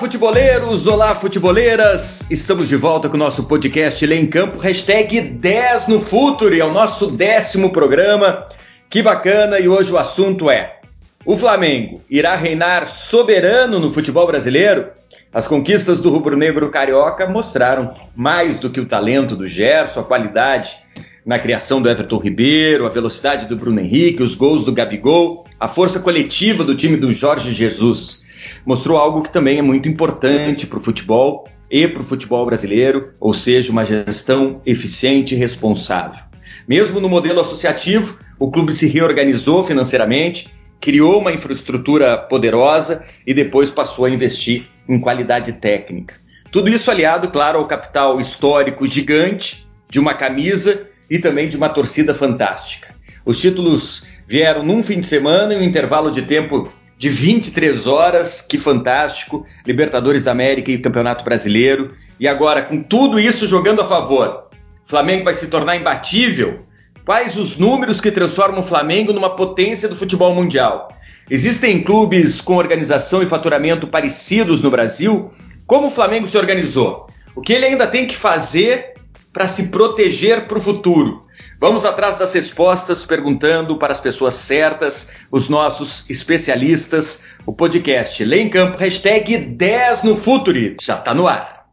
futeboleiros, olá futeboleiras! Estamos de volta com o nosso podcast Lê em Campo, hashtag 10 no Futuro, é o nosso décimo programa. Que bacana! E hoje o assunto é: o Flamengo irá reinar soberano no futebol brasileiro? As conquistas do rubro-negro carioca mostraram mais do que o talento do Gerson, a qualidade na criação do Everton Ribeiro, a velocidade do Bruno Henrique, os gols do Gabigol, a força coletiva do time do Jorge Jesus. Mostrou algo que também é muito importante para o futebol e para o futebol brasileiro, ou seja, uma gestão eficiente e responsável. Mesmo no modelo associativo, o clube se reorganizou financeiramente, criou uma infraestrutura poderosa e depois passou a investir em qualidade técnica. Tudo isso aliado, claro, ao capital histórico gigante de uma camisa e também de uma torcida fantástica. Os títulos vieram num fim de semana, em um intervalo de tempo de 23 horas, que fantástico! Libertadores da América e Campeonato Brasileiro. E agora, com tudo isso jogando a favor, Flamengo vai se tornar imbatível? Quais os números que transformam o Flamengo numa potência do futebol mundial? Existem clubes com organização e faturamento parecidos no Brasil? Como o Flamengo se organizou? O que ele ainda tem que fazer para se proteger para o futuro? Vamos atrás das respostas, perguntando para as pessoas certas, os nossos especialistas. O podcast Lê em Campo, hashtag 10 no Futuri, já está no ar.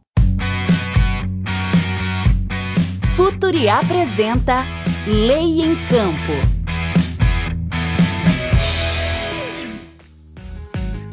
Futuri apresenta Lei em Campo.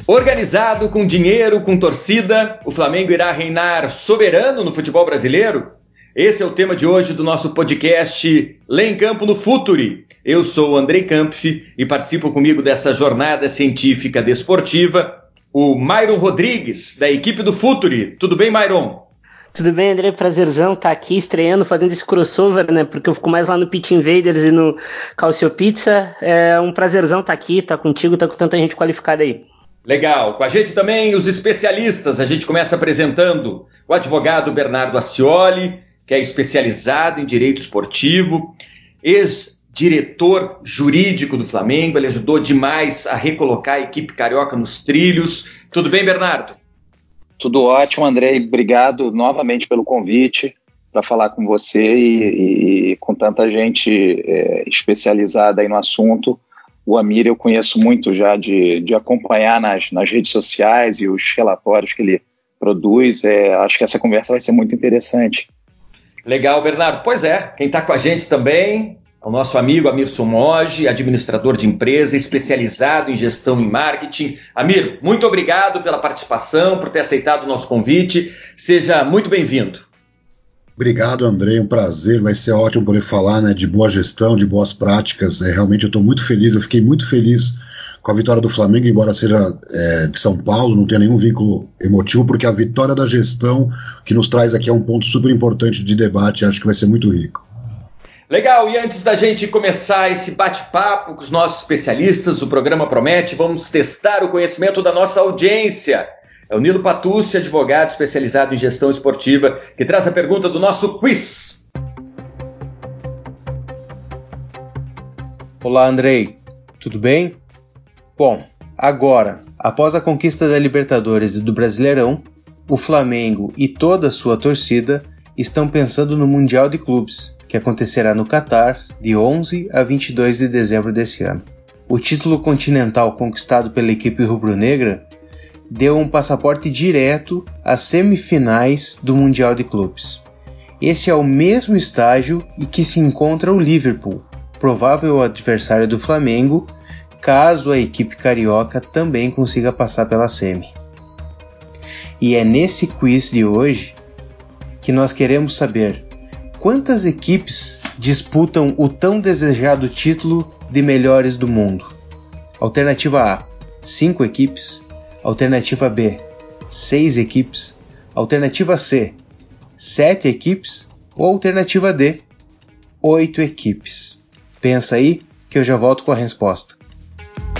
Organizado, com dinheiro, com torcida, o Flamengo irá reinar soberano no futebol brasileiro? Esse é o tema de hoje do nosso podcast Lê em Campo no Futuri. Eu sou o Andrei Kampf e participo comigo dessa jornada científica desportiva o Myron Rodrigues, da equipe do Futuri. Tudo bem, Myron? Tudo bem, André? Prazerzão estar tá aqui estreando, fazendo esse crossover, né? Porque eu fico mais lá no Pit Invaders e no Calcio Pizza. É um prazerzão estar tá aqui, estar tá contigo, estar com tanta gente qualificada aí. Legal. Com a gente também os especialistas. A gente começa apresentando o advogado Bernardo Ascioli, que é especializado em direito esportivo, ex-diretor jurídico do Flamengo. Ele ajudou demais a recolocar a equipe carioca nos trilhos. Tudo bem, Bernardo? Tudo ótimo, Andrei. Obrigado novamente pelo convite para falar com você e, e, com tanta gente é, especializada aí no assunto. O Amir eu conheço muito já de, de acompanhar nas, nas redes sociais e os relatórios que ele produz. É, acho que essa conversa vai ser muito interessante. Legal, Bernardo. Pois é, quem está com a gente também ao nosso amigo Amir Somoge, administrador de empresa, especializado em gestão e marketing. Amir, muito obrigado pela participação, por ter aceitado o nosso convite. Seja muito bem-vindo. Obrigado, André. Um prazer. Vai ser ótimo poder falar né, de boa gestão, de boas práticas. É, realmente eu estou muito feliz. Eu fiquei muito feliz com a vitória do Flamengo, embora seja é, de São Paulo, não tenha nenhum vínculo emotivo, porque a vitória da gestão que nos traz aqui é um ponto super importante de debate. Acho que vai ser muito rico. Legal, e antes da gente começar esse bate-papo com os nossos especialistas, o programa promete, vamos testar o conhecimento da nossa audiência. É o Nilo Patucci, advogado especializado em gestão esportiva, que traz a pergunta do nosso quiz. Olá, Andrei. Tudo bem? Bom, agora, após a conquista da Libertadores e do Brasileirão, o Flamengo e toda a sua torcida estão pensando no Mundial de Clubes que acontecerá no Catar de 11 a 22 de dezembro desse ano. O título continental conquistado pela equipe rubro-negra deu um passaporte direto às semifinais do Mundial de Clubes. Esse é o mesmo estágio em que se encontra o Liverpool, provável adversário do Flamengo, caso a equipe carioca também consiga passar pela semi. E é nesse quiz de hoje que nós queremos saber quantas equipes disputam o tão desejado título de melhores do mundo? Alternativa A: 5 equipes. Alternativa B: 6 equipes. Alternativa C: 7 equipes. Ou alternativa D: 8 equipes. Pensa aí que eu já volto com a resposta.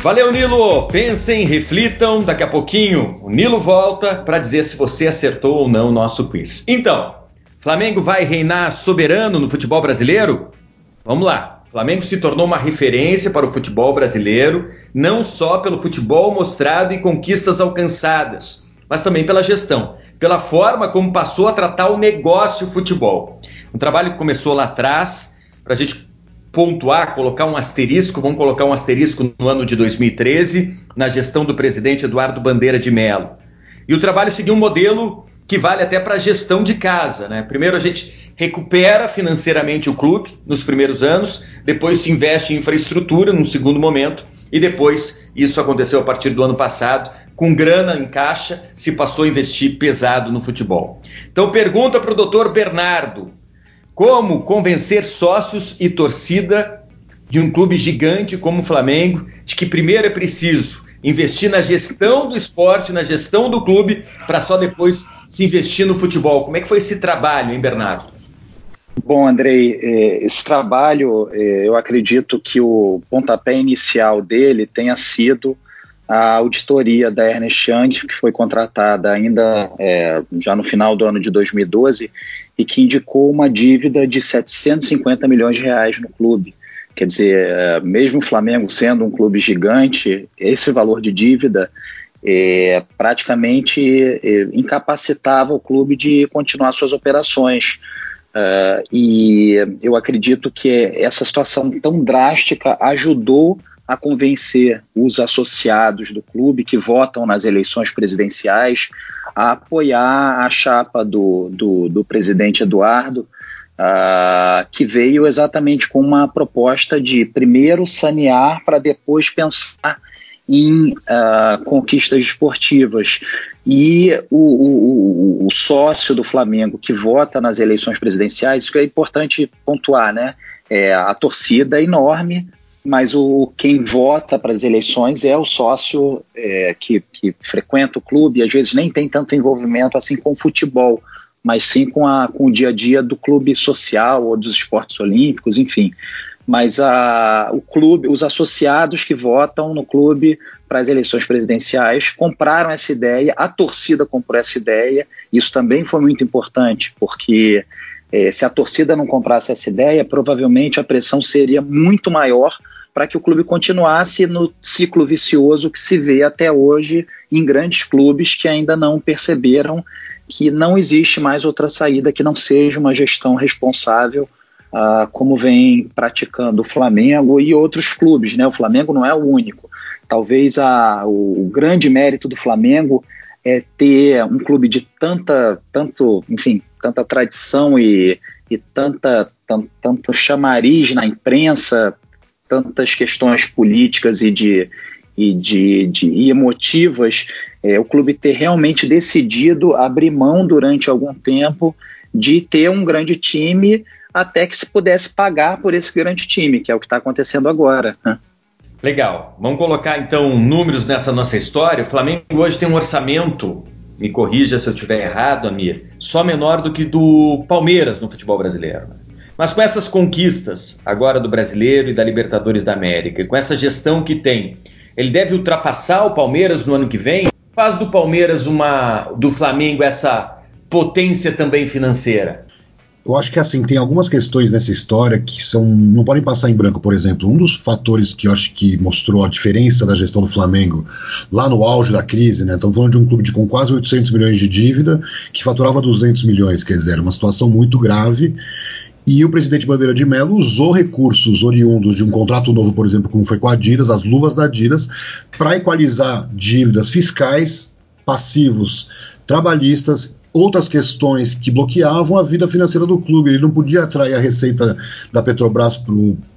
Valeu, Nilo! Pensem, reflitam, daqui a pouquinho o Nilo volta para dizer se você acertou ou não o nosso quiz. Então, Flamengo vai reinar soberano no futebol brasileiro? Vamos lá. Flamengo se tornou uma referência para o futebol brasileiro, não só pelo futebol mostrado e conquistas alcançadas, mas também pela gestão, pela forma como passou a tratar o negócio futebol. Um trabalho que começou lá atrás, para a gente pontuar, colocar um asterisco, vamos colocar um asterisco no ano de 2013, na gestão do presidente Eduardo Bandeira de Mello. E o trabalho seguiu um modelo que vale até para a gestão de casa. Né? Primeiro a gente recupera financeiramente o clube nos primeiros anos, depois se investe em infraestrutura num segundo momento, e depois, isso aconteceu a partir do ano passado, com grana em caixa, se passou a investir pesado no futebol. Então pergunta para o doutor Bernardo, como convencer sócios e torcida de um clube gigante como o Flamengo de que primeiro é preciso investir na gestão do esporte, na gestão do clube, para só depois se investir no futebol. Como é que foi esse trabalho, hein, Bernardo? Bom, Andrei, é, esse trabalho, é, eu acredito que o pontapé inicial dele tenha sido a auditoria da Ernest Young, que foi contratada ainda é, já no final do ano de 2012 e que indicou uma dívida de 750 milhões de reais no clube. Quer dizer, é, mesmo o Flamengo sendo um clube gigante, esse valor de dívida é, praticamente é, incapacitava o clube de continuar suas operações. Uh, e eu acredito que essa situação tão drástica ajudou a convencer os associados do clube que votam nas eleições presidenciais a apoiar a chapa do, do, do presidente Eduardo, uh, que veio exatamente com uma proposta de primeiro sanear para depois pensar em uh, conquistas esportivas. E o, o, o, sócio do Flamengo que vota nas eleições presidenciais, isso é importante pontuar, né? É, a torcida é enorme, mas o quem vota para as eleições é o sócio é, que, que, frequenta o clube e às vezes nem tem tanto envolvimento assim com o futebol, mas sim com, a, com o dia a dia do clube social ou dos esportes olímpicos, enfim. Mas a, o clube, os associados que votam no clube para as eleições presidenciais compraram essa ideia, a torcida comprou essa ideia, isso também foi muito importante, porque é, se a torcida não comprasse essa ideia, provavelmente a pressão seria muito maior para que o clube continuasse no ciclo vicioso que se vê até hoje em grandes clubes que ainda não perceberam que não existe mais outra saída que não seja uma gestão responsável, uh, como vem praticando o Flamengo e outros clubes. Né? O Flamengo não é o único. Talvez a, o, o grande mérito do Flamengo é ter um clube de tanta, tanto, enfim, tanta tradição e, e tanta, tanto, tanto chamariz na imprensa, tantas questões políticas e de, e de, de e emotivas, é, o clube ter realmente decidido abrir mão durante algum tempo de ter um grande time até que se pudesse pagar por esse grande time, que é o que está acontecendo agora. Né? Legal. Vamos colocar então números nessa nossa história. O Flamengo hoje tem um orçamento, me corrija se eu estiver errado, Amir, só menor do que do Palmeiras no futebol brasileiro. Mas com essas conquistas agora do brasileiro e da Libertadores da América, com essa gestão que tem, ele deve ultrapassar o Palmeiras no ano que vem? Faz do Palmeiras uma, do Flamengo essa potência também financeira? Eu acho que assim, tem algumas questões nessa história que são não podem passar em branco, por exemplo. Um dos fatores que eu acho que mostrou a diferença da gestão do Flamengo lá no auge da crise, né? Estamos falando de um clube de, com quase 800 milhões de dívida que faturava 200 milhões, quer dizer, uma situação muito grave e o presidente Bandeira de Mello usou recursos oriundos de um contrato novo, por exemplo, como foi com a Adidas, as luvas da Adidas, para equalizar dívidas fiscais, passivos trabalhistas, outras questões que bloqueavam a vida financeira do clube. Ele não podia atrair a receita da Petrobras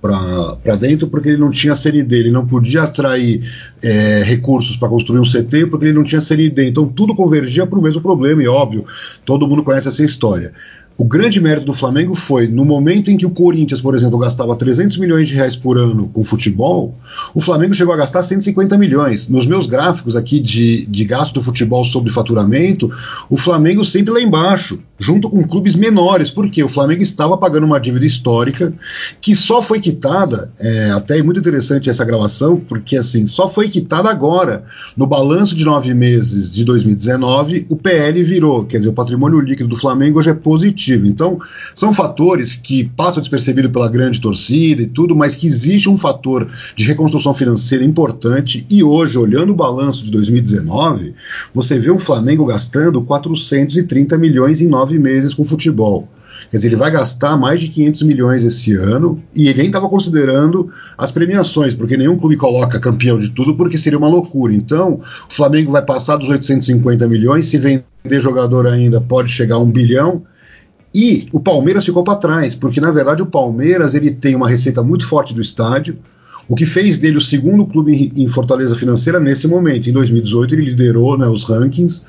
para dentro porque ele não tinha CND, ele não podia atrair é, recursos para construir um CT porque ele não tinha CND. Então tudo convergia para o mesmo problema, e óbvio, todo mundo conhece essa história. O grande mérito do Flamengo foi, no momento em que o Corinthians, por exemplo, gastava 300 milhões de reais por ano com futebol, o Flamengo chegou a gastar 150 milhões. Nos meus gráficos aqui de, de gasto do futebol sobre faturamento, o Flamengo sempre lá embaixo, junto com clubes menores, porque o Flamengo estava pagando uma dívida histórica que só foi quitada, é, até é muito interessante essa gravação, porque assim, só foi quitada agora. No balanço de nove meses de 2019, o PL virou, quer dizer, o patrimônio líquido do Flamengo hoje é positivo positivo. Então, são fatores que passam despercebido pela grande torcida e tudo, mas que existe um fator de reconstrução financeira importante. E hoje, olhando o balanço de 2019, você vê o Flamengo gastando 430 milhões em nove meses com futebol. Quer dizer, ele vai gastar mais de 500 milhões esse ano e ele nem estava considerando as premiações, porque nenhum clube coloca campeão de tudo, porque seria uma loucura. Então, o Flamengo vai passar dos 850 milhões, se vender jogador ainda pode chegar a um bilhão. E o Palmeiras ficou para trás, porque na verdade o Palmeiras ele tem uma receita muito forte do estádio, o que fez dele o segundo clube em fortaleza financeira nesse momento. Em 2018 ele liderou né, os rankings.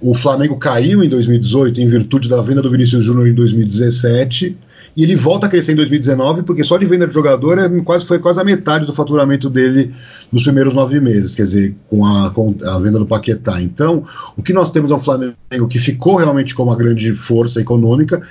O Flamengo caiu em 2018 em virtude da venda do Vinícius Júnior em 2017 e ele volta a crescer em 2019 porque só de venda de jogador é quase, foi quase a metade do faturamento dele nos primeiros nove meses, quer dizer, com a, com a venda do Paquetá. Então, o que nós temos é um Flamengo que ficou realmente com uma grande força econômica,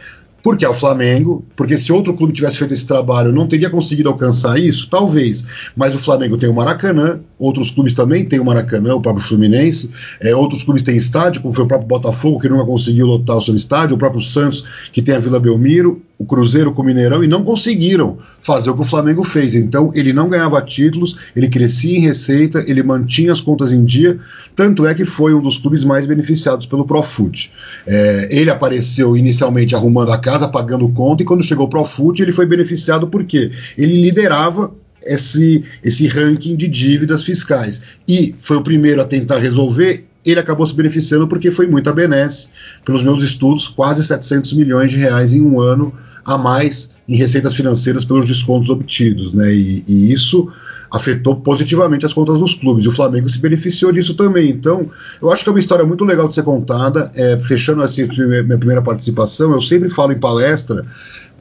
porque é o Flamengo, porque se outro clube tivesse feito esse trabalho não teria conseguido alcançar isso, talvez. Mas o Flamengo tem o Maracanã, outros clubes também têm o Maracanã, o próprio Fluminense, é, outros clubes têm estádio, como foi o próprio Botafogo, que nunca conseguiu lotar o seu estádio, o próprio Santos, que tem a Vila Belmiro, o Cruzeiro com o Mineirão, e não conseguiram fazer o que o Flamengo fez. Então, ele não ganhava títulos, ele crescia em receita, ele mantinha as contas em dia, tanto é que foi um dos clubes mais beneficiados pelo Profut. É, ele apareceu inicialmente arrumando a casa, pagando conta, e quando chegou o Profut, ele foi beneficiado porque ele liderava esse, esse ranking de dívidas fiscais. E foi o primeiro a tentar resolver, ele acabou se beneficiando porque foi muito a benesse, pelos meus estudos, quase 700 milhões de reais em um ano a mais em receitas financeiras pelos descontos obtidos. Né? E, e isso afetou positivamente as contas dos clubes. E o Flamengo se beneficiou disso também. Então, eu acho que é uma história muito legal de ser contada. É, fechando assim, minha primeira participação, eu sempre falo em palestra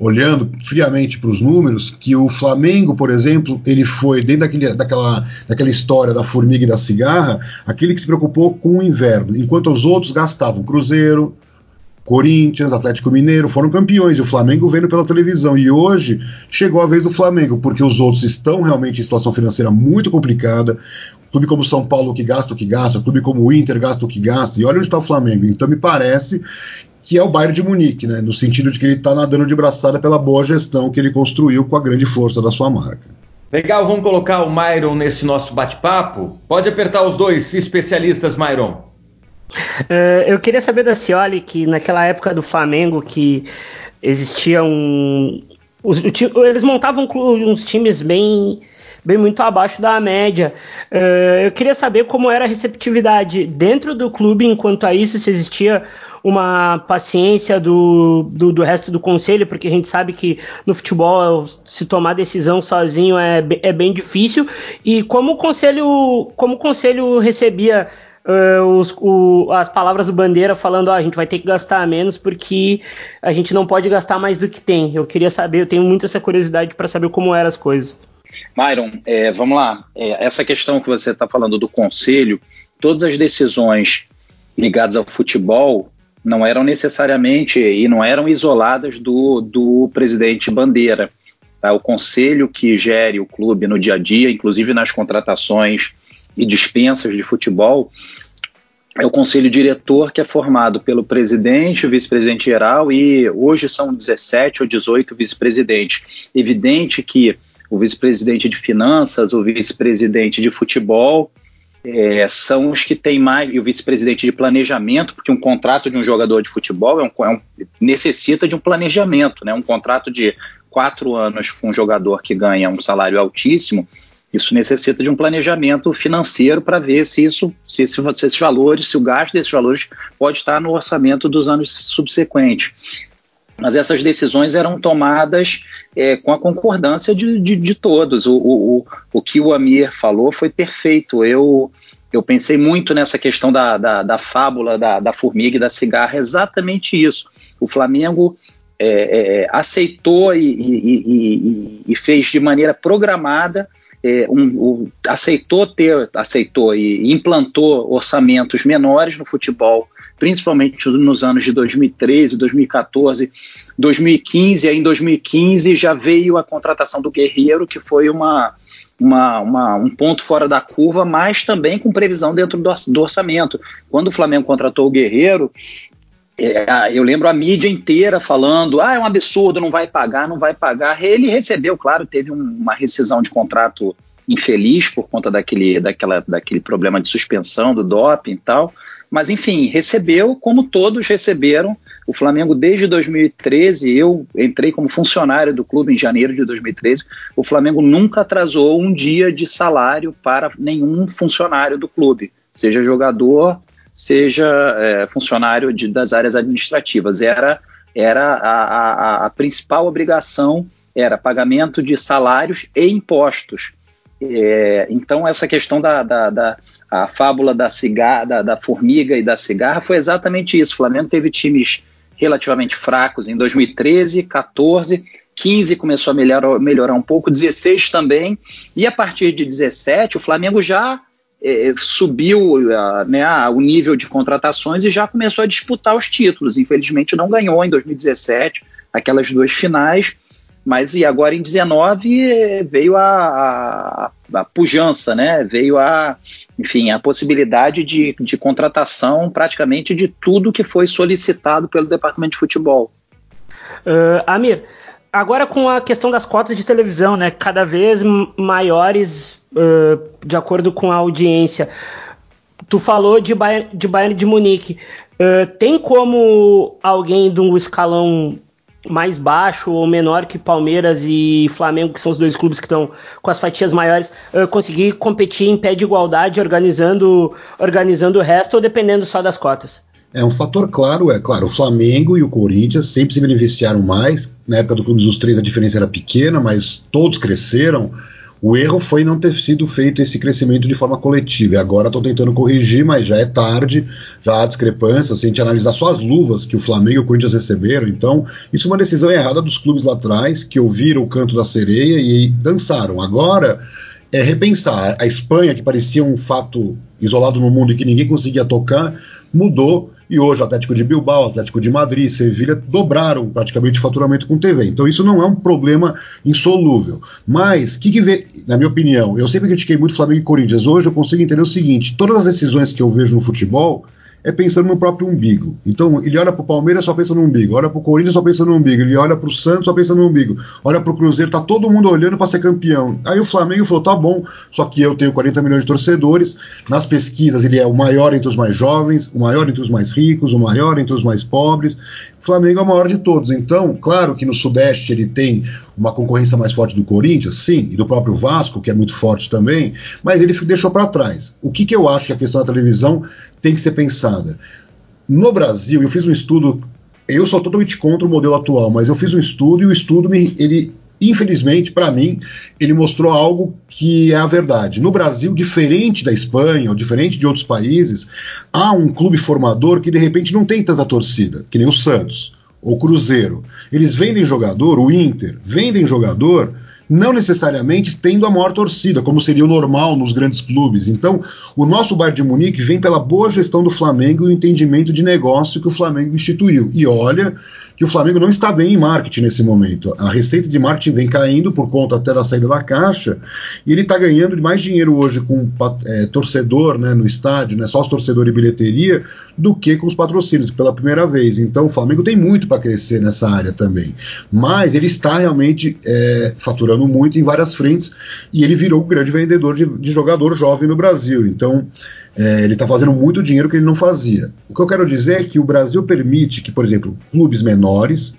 olhando friamente para os números, que o Flamengo, por exemplo, ele foi, dentro daquele, daquela, daquela história da formiga e da cigarra, aquele que se preocupou com o inverno, enquanto os outros gastavam Cruzeiro, Corinthians, Atlético Mineiro foram campeões e o Flamengo vendo pela televisão. E hoje chegou a vez do Flamengo, porque os outros estão realmente em situação financeira muito complicada. Clube como São Paulo que gasta o que gasta, clube como o Inter gasta o que gasta, e olha onde está o Flamengo. Então me parece que é o Bayern de Munique, né? no sentido de que ele está nadando de braçada pela boa gestão que ele construiu com a grande força da sua marca. Legal, vamos colocar o Myron nesse nosso bate-papo? Pode apertar os dois especialistas, Myron. Uh, eu queria saber da Cioli que naquela época do Flamengo que existia um. Os, eles montavam uns times bem bem muito abaixo da média. Uh, eu queria saber como era a receptividade dentro do clube enquanto a isso, se existia uma paciência do, do, do, resto do conselho, porque a gente sabe que no futebol se tomar decisão sozinho é, é bem difícil. E como o conselho, como o conselho recebia uh, os, o, as palavras do Bandeira falando oh, a gente vai ter que gastar menos porque a gente não pode gastar mais do que tem. Eu queria saber, eu tenho muita essa curiosidade para saber como eram as coisas. Myron, é, vamos lá. É, essa questão que você está falando do conselho, todas as decisões ligadas ao futebol não eram necessariamente e não eram isoladas do, do presidente Bandeira. Tá? O conselho que gere o clube no dia a dia, inclusive nas contratações e dispensas de futebol, é o conselho diretor que é formado pelo presidente, o vice-presidente geral e hoje são 17 ou 18 vice-presidentes. Evidente que o vice-presidente de finanças, o vice-presidente de futebol é, são os que têm mais, e o vice-presidente de planejamento, porque um contrato de um jogador de futebol é um, é um, necessita de um planejamento, né? Um contrato de quatro anos com um jogador que ganha um salário altíssimo, isso necessita de um planejamento financeiro para ver se isso, se, se, se esses valores, se o gasto desses valores pode estar no orçamento dos anos subsequentes. Mas essas decisões eram tomadas é, com a concordância de, de, de todos. O, o, o que o Amir falou foi perfeito. Eu, eu pensei muito nessa questão da, da, da fábula da, da, formiga e da cigarra, exatamente isso. O Flamengo é, é, aceitou e, e, e, e, fez de maneira programada é, um, um, aceitou ter, aceitou e implantou orçamentos menores no futebol, principalmente nos anos de 2013, 2014, 2015. Aí em 2015 já veio a contratação do Guerreiro, que foi uma, uma, uma, um ponto fora da curva, mas também com previsão dentro do, do orçamento. Quando o Flamengo contratou o Guerreiro, é, eu lembro a mídia inteira falando: ah, é um absurdo, não vai pagar, não vai pagar. Ele recebeu, claro, teve um, uma rescisão de contrato infeliz por conta daquele, daquela, daquele problema de suspensão do doping e tal. Mas, enfim, recebeu como todos receberam. O Flamengo, desde 2013, eu entrei como funcionário do clube em janeiro de 2013. O Flamengo nunca atrasou um dia de salário para nenhum funcionário do clube, seja jogador, seja é, funcionário de, das áreas administrativas. Era, era a, a, a principal obrigação era pagamento de salários e impostos. É, então, essa questão da, da, da a fábula da, cigarra, da, da, formiga e da cigarra foi exatamente isso. O Flamengo teve times relativamente fracos em 2013, 14, 15 começou a melhorar, melhorar um pouco, 16 também, e a partir de 17 o Flamengo já é, subiu né, o nível de contratações e já começou a disputar os títulos. Infelizmente não ganhou em 2017 aquelas duas finais, mas e agora em 19 veio a, a, a pujança, né? Veio a, enfim, a possibilidade de, de contratação praticamente de tudo que foi solicitado pelo departamento de futebol. Uh, Amir, agora com a questão das cotas de televisão, né? Cada vez maiores uh, de acordo com a audiência. Tu falou de Bayern de, Bayern de Munique. Uh, tem como alguém do escalão mais baixo ou menor que Palmeiras e Flamengo, que são os dois clubes que estão com as fatias maiores, uh, conseguir competir em pé de igualdade, organizando, organizando o resto ou dependendo só das cotas? É um fator claro, é claro, o Flamengo e o Corinthians sempre se beneficiaram mais. Na época do Clube dos Três a diferença era pequena, mas todos cresceram. O erro foi não ter sido feito esse crescimento de forma coletiva. E agora estão tentando corrigir, mas já é tarde, já há discrepâncias. Se a gente analisar só as luvas que o Flamengo e o Corinthians receberam, então isso é uma decisão errada dos clubes lá atrás, que ouviram o canto da sereia e dançaram. Agora é repensar. A Espanha, que parecia um fato isolado no mundo e que ninguém conseguia tocar, mudou e hoje o Atlético de Bilbao, Atlético de Madrid, Sevilha dobraram praticamente o faturamento com TV. Então isso não é um problema insolúvel. Mas, que, que vê, na minha opinião, eu sempre critiquei muito Flamengo e Corinthians. Hoje eu consigo entender o seguinte: todas as decisões que eu vejo no futebol é pensando no próprio umbigo. Então, ele olha para o Palmeiras só pensa no umbigo, olha para o Corinthians só pensa no umbigo, ele olha para o Santos só pensa no umbigo, olha para o Cruzeiro, tá todo mundo olhando para ser campeão. Aí o Flamengo falou: tá bom, só que eu tenho 40 milhões de torcedores, nas pesquisas ele é o maior entre os mais jovens, o maior entre os mais ricos, o maior entre os mais pobres. Flamengo é o maior de todos. Então, claro que no Sudeste ele tem uma concorrência mais forte do Corinthians, sim, e do próprio Vasco, que é muito forte também, mas ele deixou para trás. O que, que eu acho que a questão da televisão tem que ser pensada? No Brasil, eu fiz um estudo, eu sou totalmente contra o modelo atual, mas eu fiz um estudo e o estudo me, ele infelizmente, para mim, ele mostrou algo que é a verdade. No Brasil, diferente da Espanha ou diferente de outros países, há um clube formador que de repente não tem tanta torcida, que nem o Santos ou Cruzeiro. Eles vendem jogador, o Inter, vendem jogador não necessariamente tendo a maior torcida, como seria o normal nos grandes clubes. Então, o nosso Bayern de Munique vem pela boa gestão do Flamengo e o entendimento de negócio que o Flamengo instituiu. E olha que o Flamengo não está bem em marketing nesse momento. A receita de marketing vem caindo por conta até da saída da caixa, e ele está ganhando mais dinheiro hoje com é, torcedor né, no estádio, né, sócio torcedor e bilheteria, do que com os patrocínios, pela primeira vez. Então o Flamengo tem muito para crescer nessa área também. Mas ele está realmente é, faturando muito em várias frentes, e ele virou um grande vendedor de, de jogador jovem no Brasil. Então é, ele está fazendo muito dinheiro que ele não fazia. O que eu quero dizer é que o Brasil permite que, por exemplo, clubes menores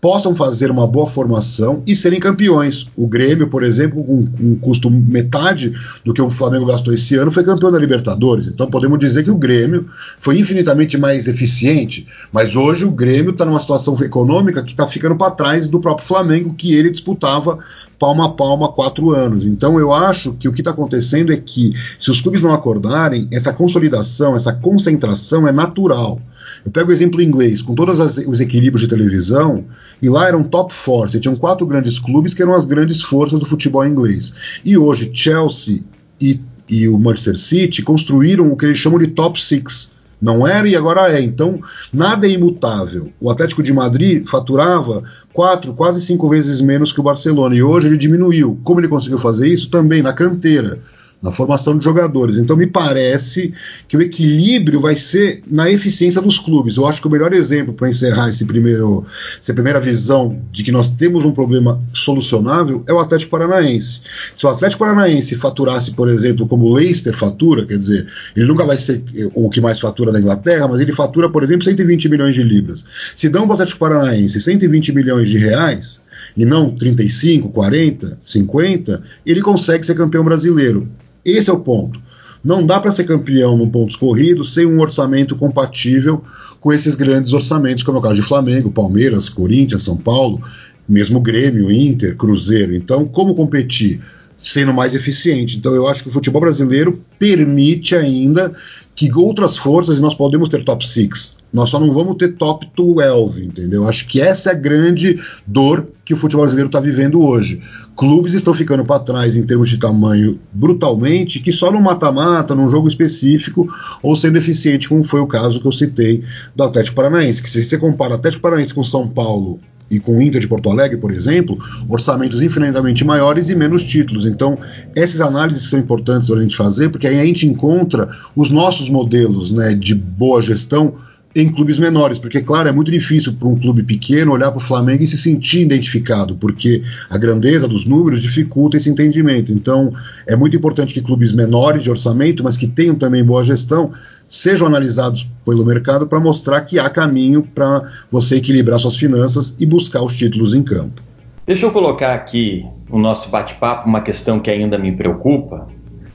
possam fazer uma boa formação e serem campeões. O Grêmio, por exemplo, com um custo metade do que o Flamengo gastou esse ano, foi campeão da Libertadores. Então podemos dizer que o Grêmio foi infinitamente mais eficiente, mas hoje o Grêmio está numa situação econômica que está ficando para trás do próprio Flamengo, que ele disputava palma a palma quatro anos. Então eu acho que o que está acontecendo é que, se os clubes não acordarem, essa consolidação, essa concentração é natural. Eu pego o exemplo inglês, com todos os equilíbrios de televisão, e lá eram top four, você tinham quatro grandes clubes que eram as grandes forças do futebol inglês. E hoje Chelsea e, e o Manchester City construíram o que eles chamam de top six. Não era e agora é. Então, nada é imutável. O Atlético de Madrid faturava quatro, quase cinco vezes menos que o Barcelona e hoje ele diminuiu. Como ele conseguiu fazer isso? Também na canteira na formação de jogadores. Então me parece que o equilíbrio vai ser na eficiência dos clubes. Eu acho que o melhor exemplo para encerrar esse primeiro, essa primeira visão de que nós temos um problema solucionável é o Atlético Paranaense. Se o Atlético Paranaense faturasse, por exemplo, como o Leicester fatura, quer dizer, ele nunca vai ser o que mais fatura na Inglaterra, mas ele fatura, por exemplo, 120 milhões de libras. Se dão para o Atlético Paranaense 120 milhões de reais, e não 35, 40, 50, ele consegue ser campeão brasileiro. Esse é o ponto. Não dá para ser campeão num pontos corridos sem um orçamento compatível com esses grandes orçamentos, como é o caso de Flamengo, Palmeiras, Corinthians, São Paulo, mesmo Grêmio, Inter, Cruzeiro. Então, como competir sendo mais eficiente? Então, eu acho que o futebol brasileiro permite ainda que outras forças, nós podemos ter top 6, nós só não vamos ter top 12, entendeu? Acho que essa é a grande dor que o futebol brasileiro está vivendo hoje. Clubes estão ficando para trás em termos de tamanho brutalmente, que só no mata-mata, num jogo específico, ou sendo eficiente, como foi o caso que eu citei do Atlético Paranaense. Que se você compara Atlético Paranaense com São Paulo e com o Inter de Porto Alegre, por exemplo, orçamentos infinitamente maiores e menos títulos. Então, essas análises são importantes para a gente fazer, porque aí a gente encontra os nossos modelos né, de boa gestão em clubes menores, porque, claro, é muito difícil para um clube pequeno olhar para o Flamengo e se sentir identificado, porque a grandeza dos números dificulta esse entendimento. Então, é muito importante que clubes menores de orçamento, mas que tenham também boa gestão, sejam analisados pelo mercado para mostrar que há caminho para você equilibrar suas finanças e buscar os títulos em campo. Deixa eu colocar aqui no nosso bate-papo uma questão que ainda me preocupa,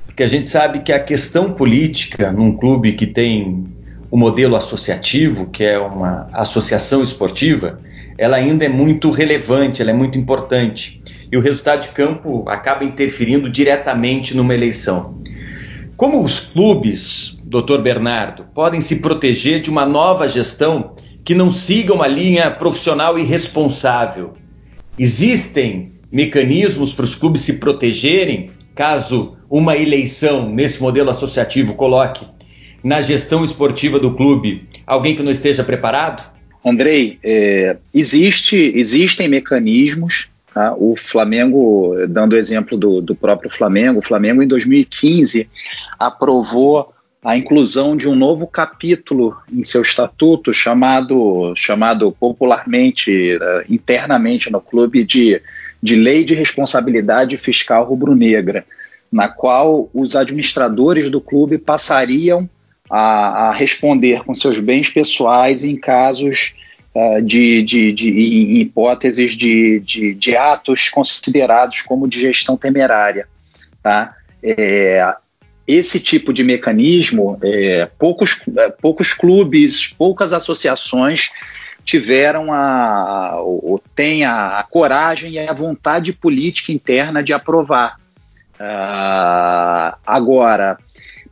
porque a gente sabe que a questão política num clube que tem o modelo associativo, que é uma associação esportiva, ela ainda é muito relevante, ela é muito importante. E o resultado de campo acaba interferindo diretamente numa eleição. Como os clubes, doutor Bernardo, podem se proteger de uma nova gestão que não siga uma linha profissional e responsável? Existem mecanismos para os clubes se protegerem caso uma eleição nesse modelo associativo coloque na gestão esportiva do clube alguém que não esteja preparado? Andrei, é, existe, existem mecanismos. Tá? O Flamengo, dando o exemplo do, do próprio Flamengo, o Flamengo em 2015 aprovou a inclusão de um novo capítulo em seu estatuto chamado, chamado popularmente, uh, internamente no clube de, de Lei de Responsabilidade Fiscal Rubro-Negra, na qual os administradores do clube passariam a, a responder com seus bens pessoais em casos uh, de, de, de, em hipóteses de, de, de, atos considerados como de gestão temerária. Tá? É, esse tipo de mecanismo, é, poucos, é, poucos clubes, poucas associações tiveram a, ou têm a, a, coragem e a vontade política interna de aprovar. Uh, agora,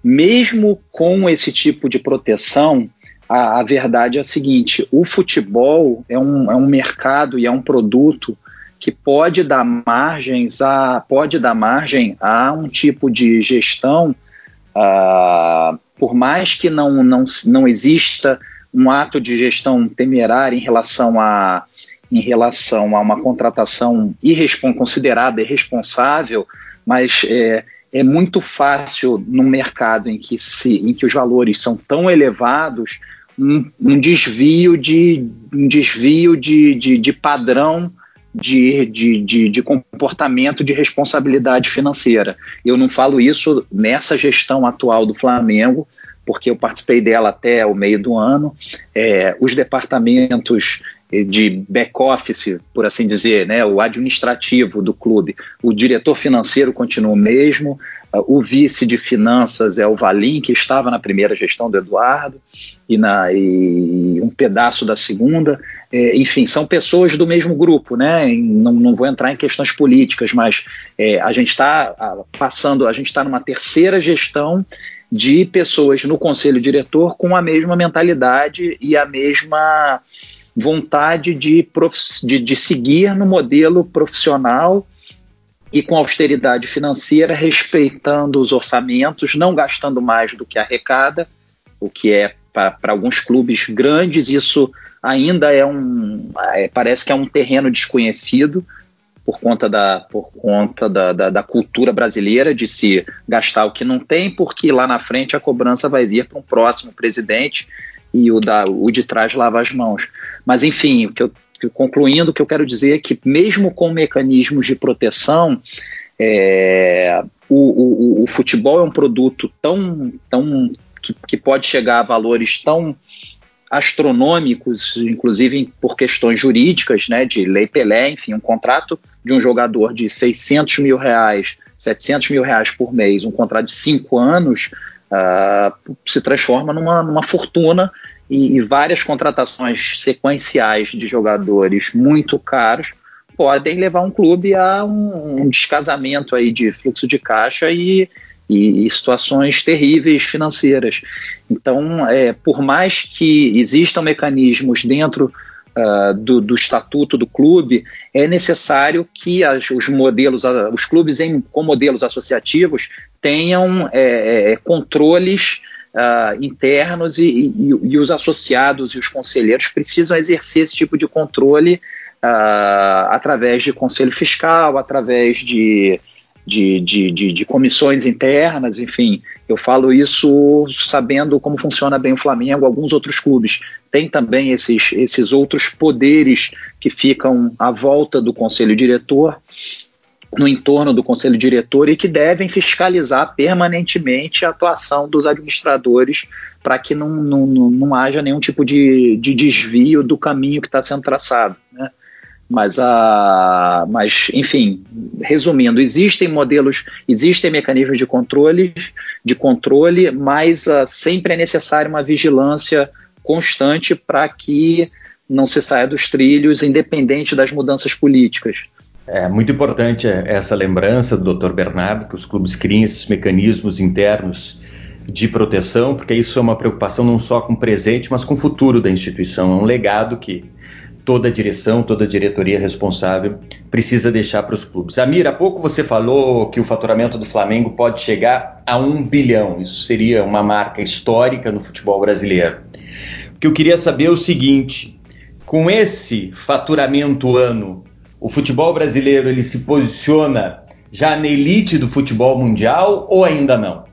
mesmo com esse tipo de proteção, a, a, verdade é a seguinte: o futebol é um, é um mercado e é um produto que pode dar margens a pode dar margem a um tipo de gestão, uh, por mais que não, não, não exista um ato de gestão temerário em relação a em relação a uma contratação considerada irresponsável, mas é, é muito fácil num mercado em que, se, em que os valores são tão elevados um, um desvio de um desvio de, de, de padrão de, de, de, de, comportamento de responsabilidade financeira. Eu não falo isso nessa gestão atual do Flamengo, porque eu participei dela até o meio do ano. É, os departamentos de back-office, por assim dizer, né, o administrativo do clube. O diretor financeiro continua o mesmo, o vice de finanças é o Valim, que estava na primeira gestão do Eduardo, e, na, e um pedaço da segunda. É, enfim, são pessoas do mesmo grupo, né? Não, não vou entrar em questões políticas, mas é, a gente está passando, a gente está numa terceira gestão de pessoas no conselho diretor com a mesma mentalidade e a mesma vontade de, de, de seguir no modelo profissional e com austeridade financeira, respeitando os orçamentos, não gastando mais do que arrecada, o que é para alguns clubes grandes, isso ainda é um. É, parece que é um terreno desconhecido. por conta da, por conta da, da, da, cultura brasileira de se gastar o que não tem, porque lá na frente a cobrança vai vir para um próximo presidente e o, da, o de trás lava as mãos. Mas, enfim, o que eu, concluindo, o que eu quero dizer é que, mesmo com mecanismos de proteção, é, o, o, o, futebol é um produto tão, tão que, que pode chegar a valores tão astronômicos, inclusive por questões jurídicas, né, de lei Pelé, enfim, um contrato de um jogador de 600 mil reais, 700 mil reais por mês, um contrato de cinco anos, uh, se transforma numa, numa fortuna e, e, várias contratações sequenciais de jogadores muito caros podem levar um clube a um, um descasamento aí de fluxo de caixa e, e, e situações terríveis financeiras. Então, é, por mais que existam mecanismos dentro uh, do, do, estatuto do clube, é necessário que as, os modelos, os clubes em, com modelos associativos tenham é, é, controles uh, internos e, e, e, os associados e os conselheiros precisam exercer esse tipo de controle uh, através de conselho fiscal, através de de, de, de, de, comissões internas, enfim, eu falo isso sabendo como funciona bem o Flamengo, alguns outros clubes têm também esses, esses outros poderes que ficam à volta do conselho diretor, no entorno do conselho diretor e que devem fiscalizar permanentemente a atuação dos administradores para que não, não, não, haja nenhum tipo de, de desvio do caminho que está sendo traçado. Né? Mas, a, mas, enfim, resumindo, existem modelos, existem mecanismos de controle, de controle, mas uh, sempre é necessária uma vigilância constante para que não se saia dos trilhos, independente das mudanças políticas. É muito importante essa lembrança do Dr. Bernardo, que os clubes criem esses mecanismos internos de proteção, porque isso é uma preocupação não só com o presente, mas com o futuro da instituição. É um legado que toda a direção, toda a diretoria responsável precisa deixar para os clubes. Amir, há pouco você falou que o faturamento do Flamengo pode chegar a um bilhão. Isso seria uma marca histórica no futebol brasileiro. O que eu queria saber é o seguinte: com esse faturamento ano, o futebol brasileiro ele se posiciona já na elite do futebol mundial ou ainda não?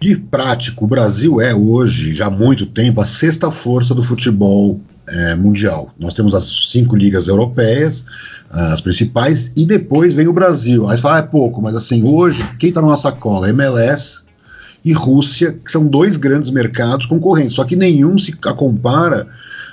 De prático, o Brasil é hoje, já há muito tempo, a sexta força do futebol é, mundial. Nós temos as cinco ligas europeias, as principais, e depois vem o Brasil. Aí você fala, ah, é pouco, mas assim, hoje, quem está na nossa cola? MLS e Rússia, que são dois grandes mercados concorrentes, só que nenhum se compara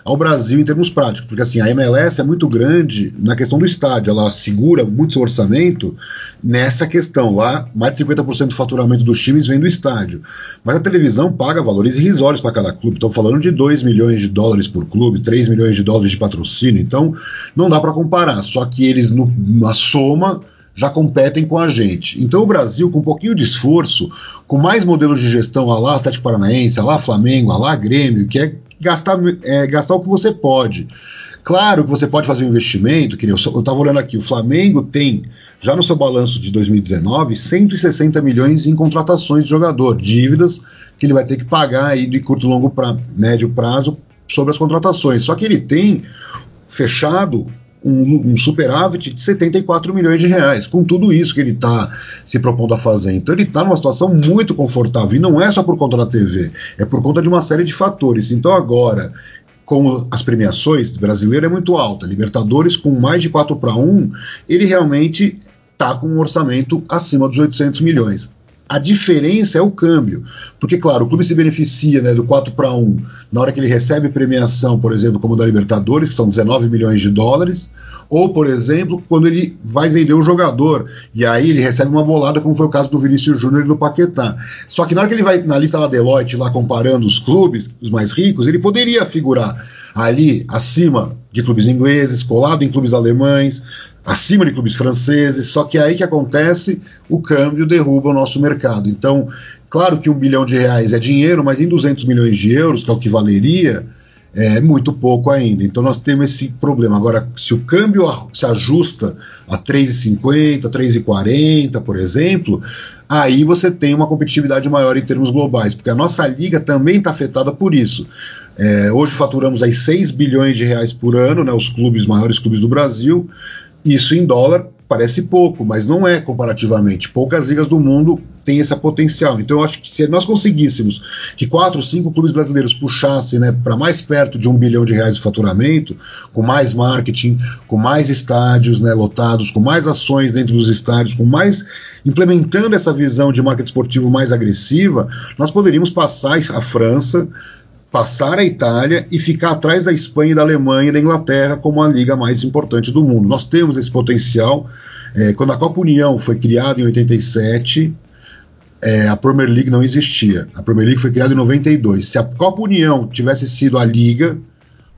ao Brasil em termos práticos, porque assim, a MLS é muito grande na questão do estádio, ela segura muito seu orçamento nessa questão. Lá, mais de 50% do faturamento dos times vem do estádio. Mas a televisão paga valores irrisórios para cada clube. Estão falando de 2 milhões de dólares por clube, 3 milhões de dólares de patrocínio, então não dá para comparar. Só que eles, no, na soma, já competem com a gente. Então o Brasil, com um pouquinho de esforço, com mais modelos de gestão a lá Atlético Paranaense, a lá Flamengo, a lá Grêmio, que é gastar, é, gastar o que você pode. Claro que você pode fazer um investimento, que eu estava olhando aqui, o Flamengo tem, já no seu balanço de 2019, 160 milhões em contratações de jogador, dívidas que ele vai ter que pagar aí de curto e longo pra, médio prazo sobre as contratações. Só que ele tem fechado um, um, superávit de 74 milhões de reais, com tudo isso que ele está se propondo a fazer. Então ele está numa situação muito confortável, e não é só por conta da TV, é por conta de uma série de fatores. Então agora, com as premiações, brasileiro é muito alta, Libertadores com mais de 4 para 1, ele realmente está com um orçamento acima dos 800 milhões. A diferença é o câmbio. Porque, claro, o clube se beneficia né, do 4 para 1 na hora que ele recebe premiação, por exemplo, como da Libertadores, que são 19 milhões de dólares, ou, por exemplo, quando ele vai vender o jogador, e aí ele recebe uma bolada, como foi o caso do Vinícius Júnior e do Paquetá. Só que na hora que ele vai na lista da Deloitte, lá comparando os clubes, os mais ricos, ele poderia figurar ali acima de clubes ingleses, colado em clubes alemães, acima de clubes franceses, só que é aí que acontece o câmbio derruba o nosso mercado. Então, claro que um bilhão de reais é dinheiro, mas em 200 milhões de euros, que é o que valeria, é muito pouco ainda. Então nós temos esse problema. Agora, se o câmbio se ajusta a 3,50, 3,40, por exemplo, aí você tem uma competitividade maior em termos globais, porque a nossa liga também está afetada por isso. É, hoje faturamos aí 6 bilhões de reais por ano, né, os clubes, maiores clubes do Brasil, isso em dólar, parece pouco, mas não é comparativamente. Poucas ligas do mundo têm esse potencial. Então eu acho que se nós conseguíssemos que quatro, cinco clubes brasileiros puxassem né, para mais perto de um bilhão de reais de faturamento, com mais marketing, com mais estádios né, lotados, com mais ações dentro dos estádios, com mais implementando essa visão de marketing esportivo mais agressiva, nós poderíamos passar a França, passar a Itália e ficar atrás da Espanha, da Alemanha e da Inglaterra como a liga mais importante do mundo. Nós temos esse potencial. É, quando a Copa União foi criada em 87, é, a Premier League não existia. A Premier League foi criada em 92. Se a Copa União tivesse sido a liga,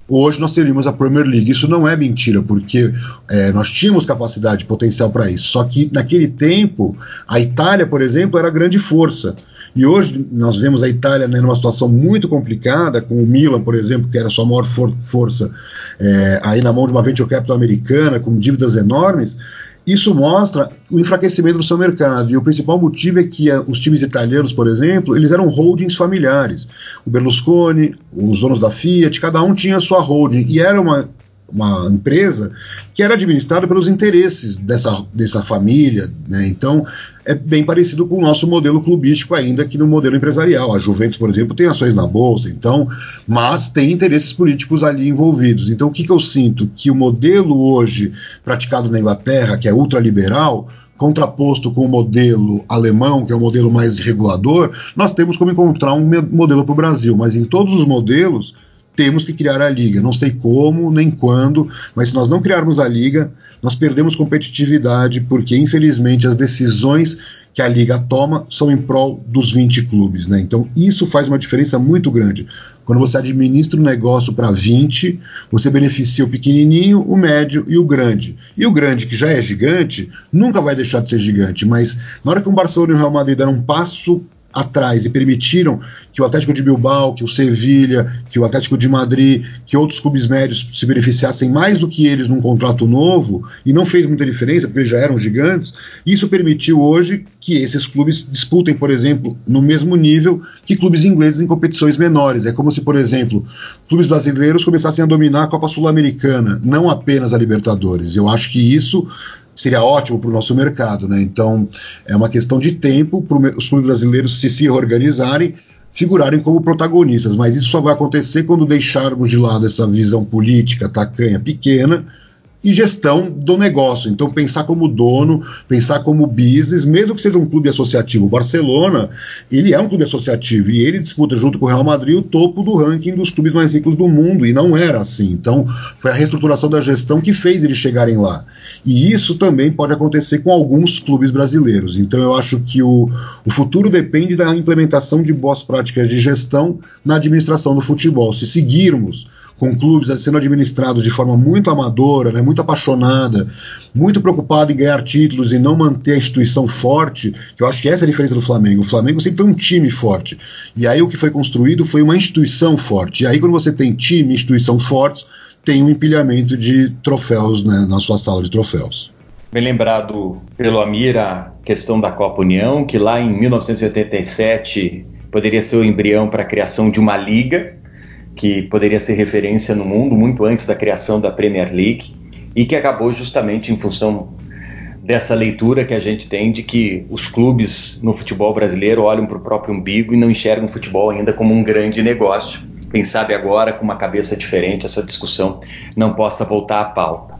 hoje nós teríamos a Premier League. Isso não é mentira, porque é, nós tínhamos capacidade, potencial para isso. Só que naquele tempo, a Itália, por exemplo, era a grande força. E hoje nós vemos a Itália né, numa situação muito complicada, com o Milan, por exemplo, que era a sua maior for força, é, aí na mão de uma venture capital americana, com dívidas enormes. Isso mostra o enfraquecimento do seu mercado. E o principal motivo é que a, os times italianos, por exemplo, eles eram holdings familiares. O Berlusconi, os donos da Fiat, cada um tinha a sua holding. E era uma uma empresa que era administrada pelos interesses dessa, dessa família. Né? Então, é bem parecido com o nosso modelo clubístico, ainda que no modelo empresarial. A Juventus, por exemplo, tem ações na Bolsa, então, mas tem interesses políticos ali envolvidos. Então, o que, que eu sinto? Que o modelo hoje praticado na Inglaterra, que é ultraliberal, contraposto com o modelo alemão, que é o modelo mais regulador, nós temos como encontrar um modelo para o Brasil. Mas em todos os modelos, temos que criar a liga. Não sei como nem quando, mas se nós não criarmos a liga, nós perdemos competitividade, porque infelizmente as decisões que a liga toma são em prol dos 20 clubes. Né? Então isso faz uma diferença muito grande. Quando você administra um negócio para 20, você beneficia o pequenininho, o médio e o grande. E o grande, que já é gigante, nunca vai deixar de ser gigante, mas na hora que um Barcelona e um Real Madrid deram um passo atrás e permitiram que o Atlético de Bilbao, que o Sevilha, que o Atlético de Madrid, que outros clubes médios se beneficiassem mais do que eles num contrato novo, e não fez muita diferença, porque já eram gigantes, isso permitiu hoje que esses clubes disputem, por exemplo, no mesmo nível que clubes ingleses em competições menores. É como se, por exemplo, clubes brasileiros começassem a dominar a Copa Sul-Americana, não apenas a Libertadores. Eu acho que isso seria ótimo para o nosso mercado. Né? Então, é uma questão de tempo para os clubes brasileiros se se reorganizarem, figurarem como protagonistas, mas isso só vai acontecer quando deixarmos de lado essa visão política tacanha pequena e gestão do negócio. Então, pensar como dono, pensar como business, mesmo que seja um clube associativo. O Barcelona, ele é um clube associativo e ele disputa junto com o Real Madrid o topo do ranking dos clubes mais ricos do mundo, e não era assim. Então, foi a reestruturação da gestão que fez eles chegarem lá. E isso também pode acontecer com alguns clubes brasileiros. Então, eu acho que o, o futuro depende da implementação de boas práticas de gestão na administração do futebol. Se seguirmos com clubes sendo administrados de forma muito amadora, né, muito apaixonada, muito preocupado em ganhar títulos e não manter a instituição forte, que eu acho que essa é a diferença do Flamengo. O Flamengo sempre foi um time forte. E aí o que foi construído foi uma instituição forte. E aí quando você tem time e instituição fortes, tem um empilhamento de troféus né, na sua sala de troféus. Bem lembrado pelo Amir a questão da Copa União, que lá em 1987 poderia ser o embrião para a criação de uma liga, que poderia ser referência no mundo muito antes da criação da Premier League e que acabou justamente em função dessa leitura que a gente tem de que os clubes no futebol brasileiro olham para o próprio umbigo e não enxergam o futebol ainda como um grande negócio. Quem sabe agora, com uma cabeça diferente, essa discussão não possa voltar à pauta.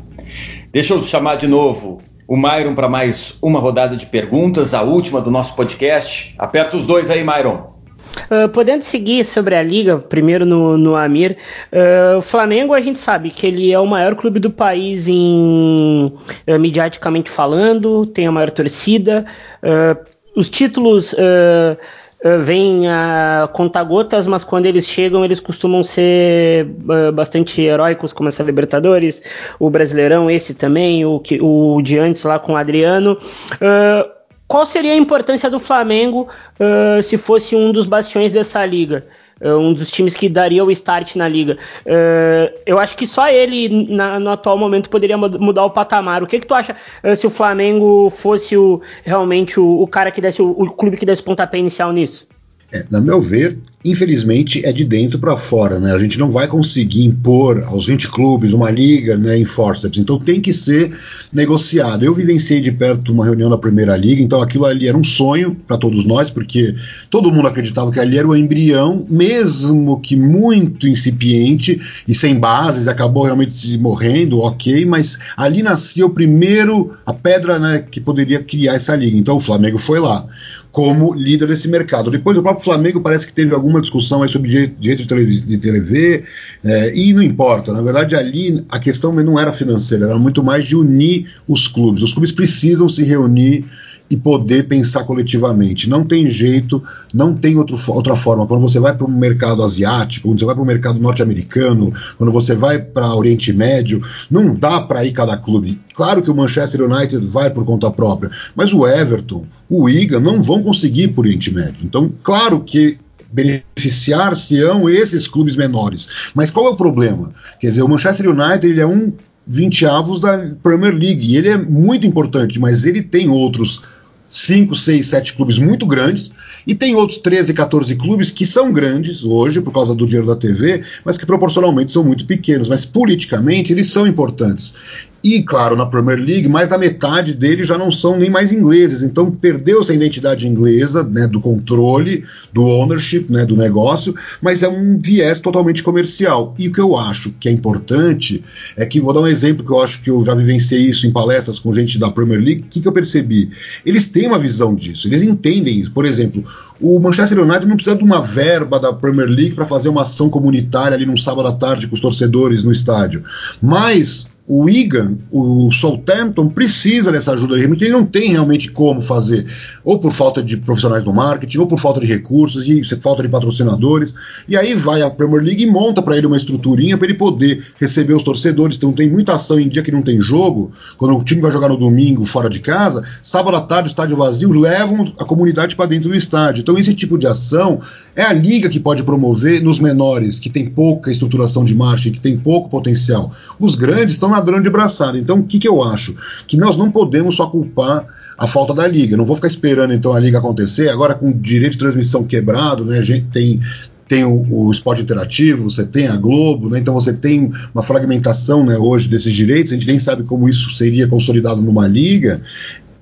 Deixa eu chamar de novo o Myron para mais uma rodada de perguntas, a última do nosso podcast. Aperta os dois aí, Myron. Uh, podendo seguir sobre a liga, primeiro no, no Amir, uh, o Flamengo a gente sabe que ele é o maior clube do país em uh, mediaticamente falando, tem a maior torcida, os títulos vêm a conta-gotas, mas quando eles chegam eles costumam ser bastante heróicos, como essa Libertadores, o Brasileirão, esse também, o, o de antes lá com o Adriano qual seria a importância do Flamengo uh, se fosse um dos bastiões dessa liga? Uh, um dos times que daria o start na liga. Uh, eu acho que só ele, na, no atual momento, poderia mudar o patamar. O que, que tu acha se o Flamengo fosse o, realmente o, o cara que desse o, o clube que desse pontapé inicial nisso? É, na meu ver, infelizmente, é de dentro para fora, né? A gente não vai conseguir impor aos 20 clubes uma liga né, em forceps, então tem que ser negociado. Eu vivenciei de perto uma reunião da Primeira Liga, então aquilo ali era um sonho para todos nós, porque todo mundo acreditava que ali era o embrião, mesmo que muito incipiente e sem bases, acabou realmente se morrendo, ok, mas ali nascia o primeiro, a pedra né, que poderia criar essa liga. Então o Flamengo foi lá como líder desse mercado. Depois o próprio Flamengo parece que teve alguma discussão sobre direito de TV, é, e não importa. Na verdade, ali a questão não era financeira, era muito mais de unir os clubes. Os clubes precisam se reunir e poder pensar coletivamente. Não tem jeito, não tem outro, outra forma. Quando você vai para o mercado asiático, quando você vai para o mercado norte-americano, quando você vai para Oriente Médio, não dá para ir cada clube. Claro que o Manchester United vai por conta própria, mas o Everton, o Wigan não vão conseguir por Oriente Médio. Então, claro que beneficiar-se-ão esses clubes menores. Mas qual é o problema? Quer dizer, o Manchester United ele é um 20 avos da Premier League. E ele é muito importante, mas ele tem outros 5, 6, 7 clubes muito grandes, e tem outros 13, 14 clubes que são grandes hoje por causa do dinheiro da TV, mas que proporcionalmente são muito pequenos, mas politicamente eles são importantes. E, claro, na Premier League, mais da metade deles já não são nem mais ingleses. Então, perdeu-se a identidade inglesa, né, do controle, do ownership, né, do negócio, mas é um viés totalmente comercial. E o que eu acho que é importante é que, vou dar um exemplo que eu acho que eu já vivenciei isso em palestras com gente da Premier League, o que, que eu percebi? Eles têm uma visão disso, eles entendem isso. Por exemplo, o Manchester United não precisa de uma verba da Premier League para fazer uma ação comunitária ali num sábado à tarde com os torcedores no estádio. Mas o Wigan, o Southampton precisa dessa ajuda, realmente ele não tem realmente como fazer, ou por falta de profissionais no marketing, ou por falta de recursos, e falta de patrocinadores. E aí vai a Premier League e monta para ele uma estruturinha para ele poder receber os torcedores. Então tem muita ação em dia que não tem jogo, quando o time vai jogar no domingo fora de casa, sábado à tarde, estádio vazio, levam a comunidade para dentro do estádio. Então esse tipo de ação é a liga que pode promover nos menores, que tem pouca estruturação de marcha, que tem pouco potencial. Os grandes estão nadando de braçada. Então, o que, que eu acho? Que nós não podemos só culpar a falta da liga. não vou ficar esperando então a liga acontecer. Agora, com o direito de transmissão quebrado, né, a gente tem tem o, o esporte interativo, você tem a Globo, né? então você tem uma fragmentação né, hoje desses direitos, a gente nem sabe como isso seria consolidado numa liga,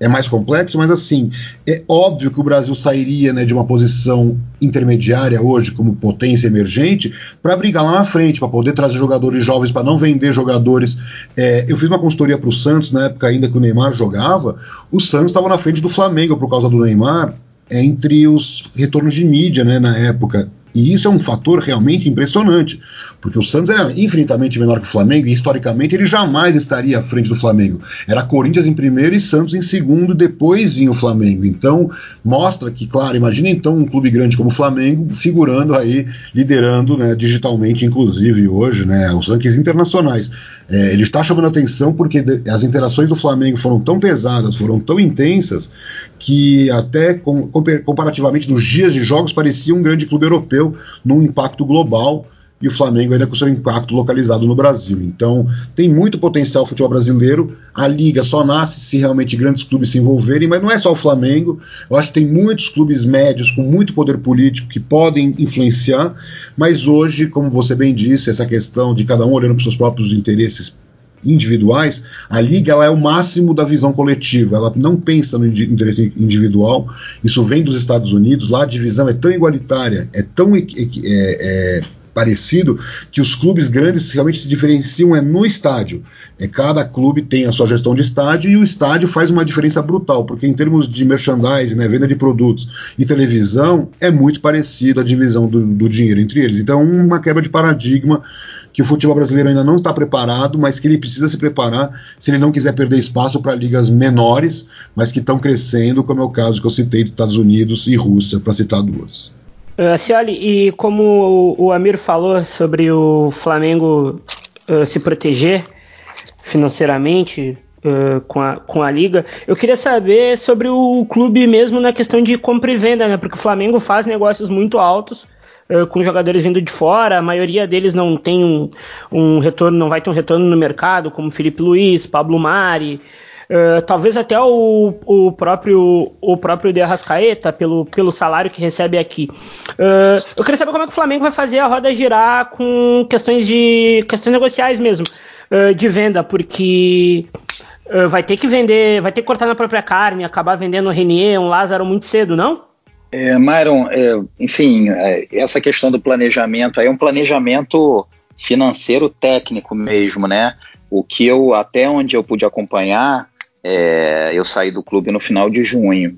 é mais complexo, mas assim, é óbvio que o Brasil sairia né, de uma posição intermediária hoje, como potência emergente, para brigar lá na frente, para poder trazer jogadores jovens, para não vender jogadores. É, eu fiz uma consultoria para o Santos, na época ainda que o Neymar jogava, o Santos estava na frente do Flamengo por causa do Neymar, entre os retornos de mídia né, na época. E isso é um fator realmente impressionante, porque o Santos é infinitamente menor que o Flamengo e historicamente ele jamais estaria à frente do Flamengo. Era Corinthians em primeiro e Santos em segundo, depois vinha o Flamengo. Então mostra que, claro, imagina então um clube grande como o Flamengo figurando aí, liderando né, digitalmente, inclusive hoje, né, os rankings internacionais. É, ele está chamando atenção porque as interações do Flamengo foram tão pesadas, foram tão intensas, que até com, comparativamente nos dias de jogos parecia um grande clube europeu num impacto global e o Flamengo ainda com seu impacto localizado no Brasil. Então, tem muito potencial o futebol brasileiro. A liga só nasce se realmente grandes clubes se envolverem, mas não é só o Flamengo. Eu acho que tem muitos clubes médios com muito poder político que podem influenciar, mas hoje, como você bem disse, essa questão de cada um olhando para os seus próprios interesses individuais, a liga ela é o máximo da visão coletiva, ela não pensa no interesse individual. Isso vem dos Estados Unidos, lá a divisão é tão igualitária, é tão é, é, parecido que os clubes grandes realmente se diferenciam é no estádio. É, cada clube tem a sua gestão de estádio e o estádio faz uma diferença brutal, porque em termos de merchandising, né, venda de produtos e televisão, é muito parecido a divisão do, do dinheiro entre eles. Então, uma quebra de paradigma que o futebol brasileiro ainda não está preparado, mas que ele precisa se preparar se ele não quiser perder espaço para ligas menores, mas que estão crescendo, como é o caso que eu citei de Estados Unidos e Rússia, para citar duas. Uh, Cioli, e como o, Amir falou sobre o Flamengo uh, se proteger financeiramente uh, com, a, com a liga, eu queria saber sobre o clube mesmo na questão de compra e venda, né? Porque o Flamengo faz negócios muito altos uh, com jogadores vindo de fora, a maioria deles não tem um, um, retorno, não vai ter um retorno no mercado, como Felipe Luiz, Pablo Mari. Uh, talvez até o, o próprio o próprio De Arrascaeta, pelo, pelo salário que recebe aqui. Uh, eu queria saber como é que o Flamengo vai fazer a roda girar com questões de questões negociais mesmo, uh, de venda, porque vai ter que vender, vai ter que cortar na própria carne, acabar vendendo o Renier, um Lázaro muito cedo, não? É, Myron, é, enfim, é, essa questão do planejamento aí é um planejamento financeiro técnico mesmo, né? O que eu, até onde eu pude acompanhar, é, eu saí do clube no final de junho.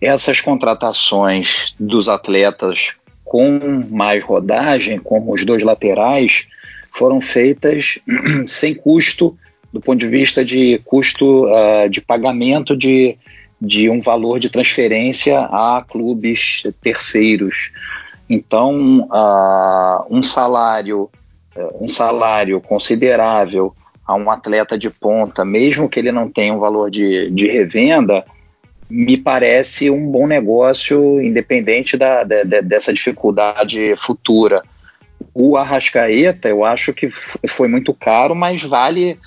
Essas contratações dos atletas com mais rodagem, como os dois laterais, foram feitas sem custo, do ponto de vista de custo uh, de pagamento de, de um valor de transferência a clubes terceiros. Então, uh, um salário um salário considerável a um atleta de ponta, mesmo que ele não tenha um valor de, de revenda, me parece um bom negócio, independente da, da, dessa dificuldade futura. O Arrascaeta, eu acho que foi muito caro, mas vale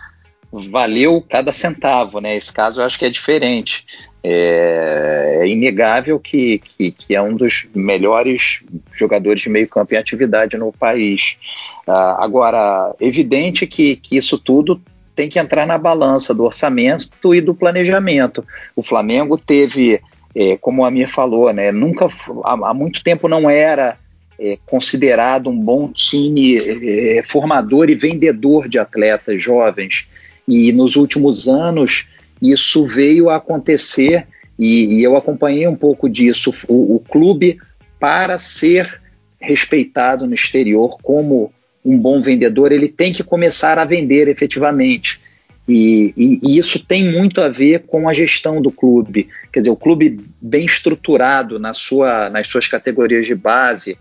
valeu cada centavo, né? Esse caso eu acho que é diferente. É, é inegável que, que, que, é um dos melhores jogadores de meio campo em atividade no país. Ah, agora, evidente que, que isso tudo tem que entrar na balança do orçamento e do planejamento. O Flamengo teve, é, como a Amir falou, né, nunca há, há muito tempo não era é, considerado um bom time é, formador e vendedor de atletas jovens. E nos últimos anos isso veio a acontecer e, e eu acompanhei um pouco disso. O, o, clube, para ser respeitado no exterior como um bom vendedor, ele tem que começar a vender efetivamente. E, e, e, isso tem muito a ver com a gestão do clube. Quer dizer, o clube bem estruturado na sua, nas suas categorias de base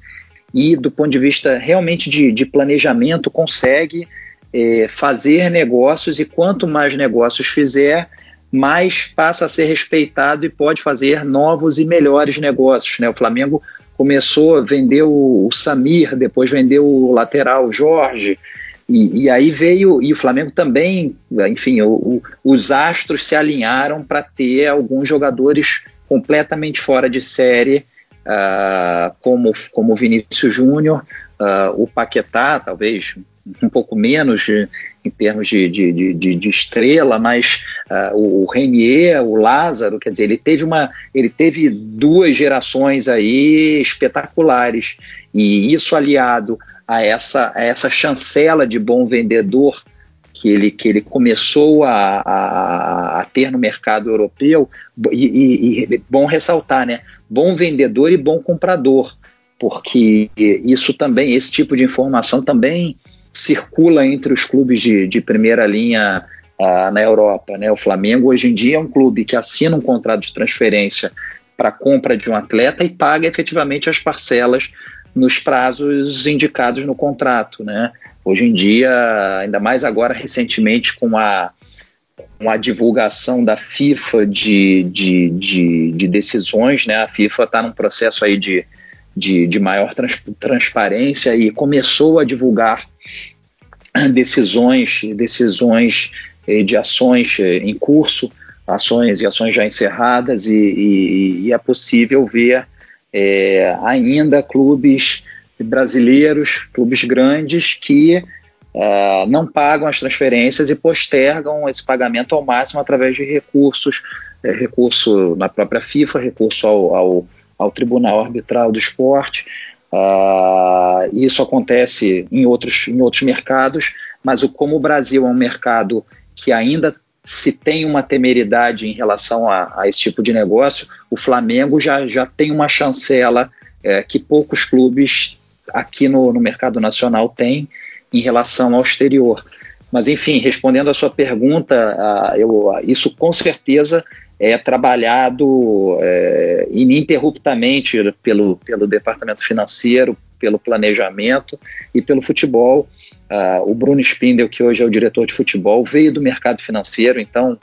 e do ponto de vista realmente de, de planejamento consegue é, fazer negócios e quanto mais negócios fizer, mais passa a ser respeitado e pode fazer novos e melhores negócios. Né? O Flamengo começou a vender o, o Samir, depois vendeu o lateral Jorge, e, e, aí veio, e o Flamengo também, enfim, o, o, os astros se alinharam para ter alguns jogadores completamente fora de série, uh, como, como o Vinícius Júnior, uh, o Paquetá, talvez um pouco menos em termos de, de, de, de estrela, mas uh, o Renier, o Lázaro, quer dizer, ele teve uma, ele teve duas gerações aí espetaculares e isso aliado a essa, a essa chancela de bom vendedor que ele, que ele começou a, a, a ter no mercado europeu, e, e, e, bom ressaltar, né? Bom vendedor e bom comprador, porque isso também, esse tipo de informação também circula entre os clubes de, de primeira linha uh, na Europa. Né? O Flamengo hoje em dia é um clube que assina um contrato de transferência para compra de um atleta e paga efetivamente as parcelas nos prazos indicados no contrato. Né? Hoje em dia, ainda mais agora recentemente com a, com a divulgação da FIFA de, de, de, de decisões, né? a FIFA está num processo aí de, de, de maior trans, transparência e começou a divulgar decisões, decisões eh, de ações eh, em curso, ações e ações já encerradas, e, e, e é possível ver é, ainda clubes brasileiros, clubes grandes, que não pagam as transferências e postergam esse pagamento ao máximo através de recursos, é, recurso na própria FIFA, recurso ao, ao, ao Tribunal Arbitral do Esporte, Uh, isso acontece em outros, em outros mercados, mas o, como o Brasil é um mercado que ainda se tem uma temeridade em relação a, a esse tipo de negócio, o Flamengo já, já tem uma chancela é, que poucos clubes aqui no, no mercado nacional têm em relação ao exterior. Mas, enfim, respondendo à sua pergunta, uh, eu, uh, isso com certeza é trabalhado é, ininterruptamente pelo, pelo departamento financeiro, pelo planejamento e pelo futebol. Uh, o Bruno Spindel, que hoje é o diretor de futebol, veio do mercado financeiro, então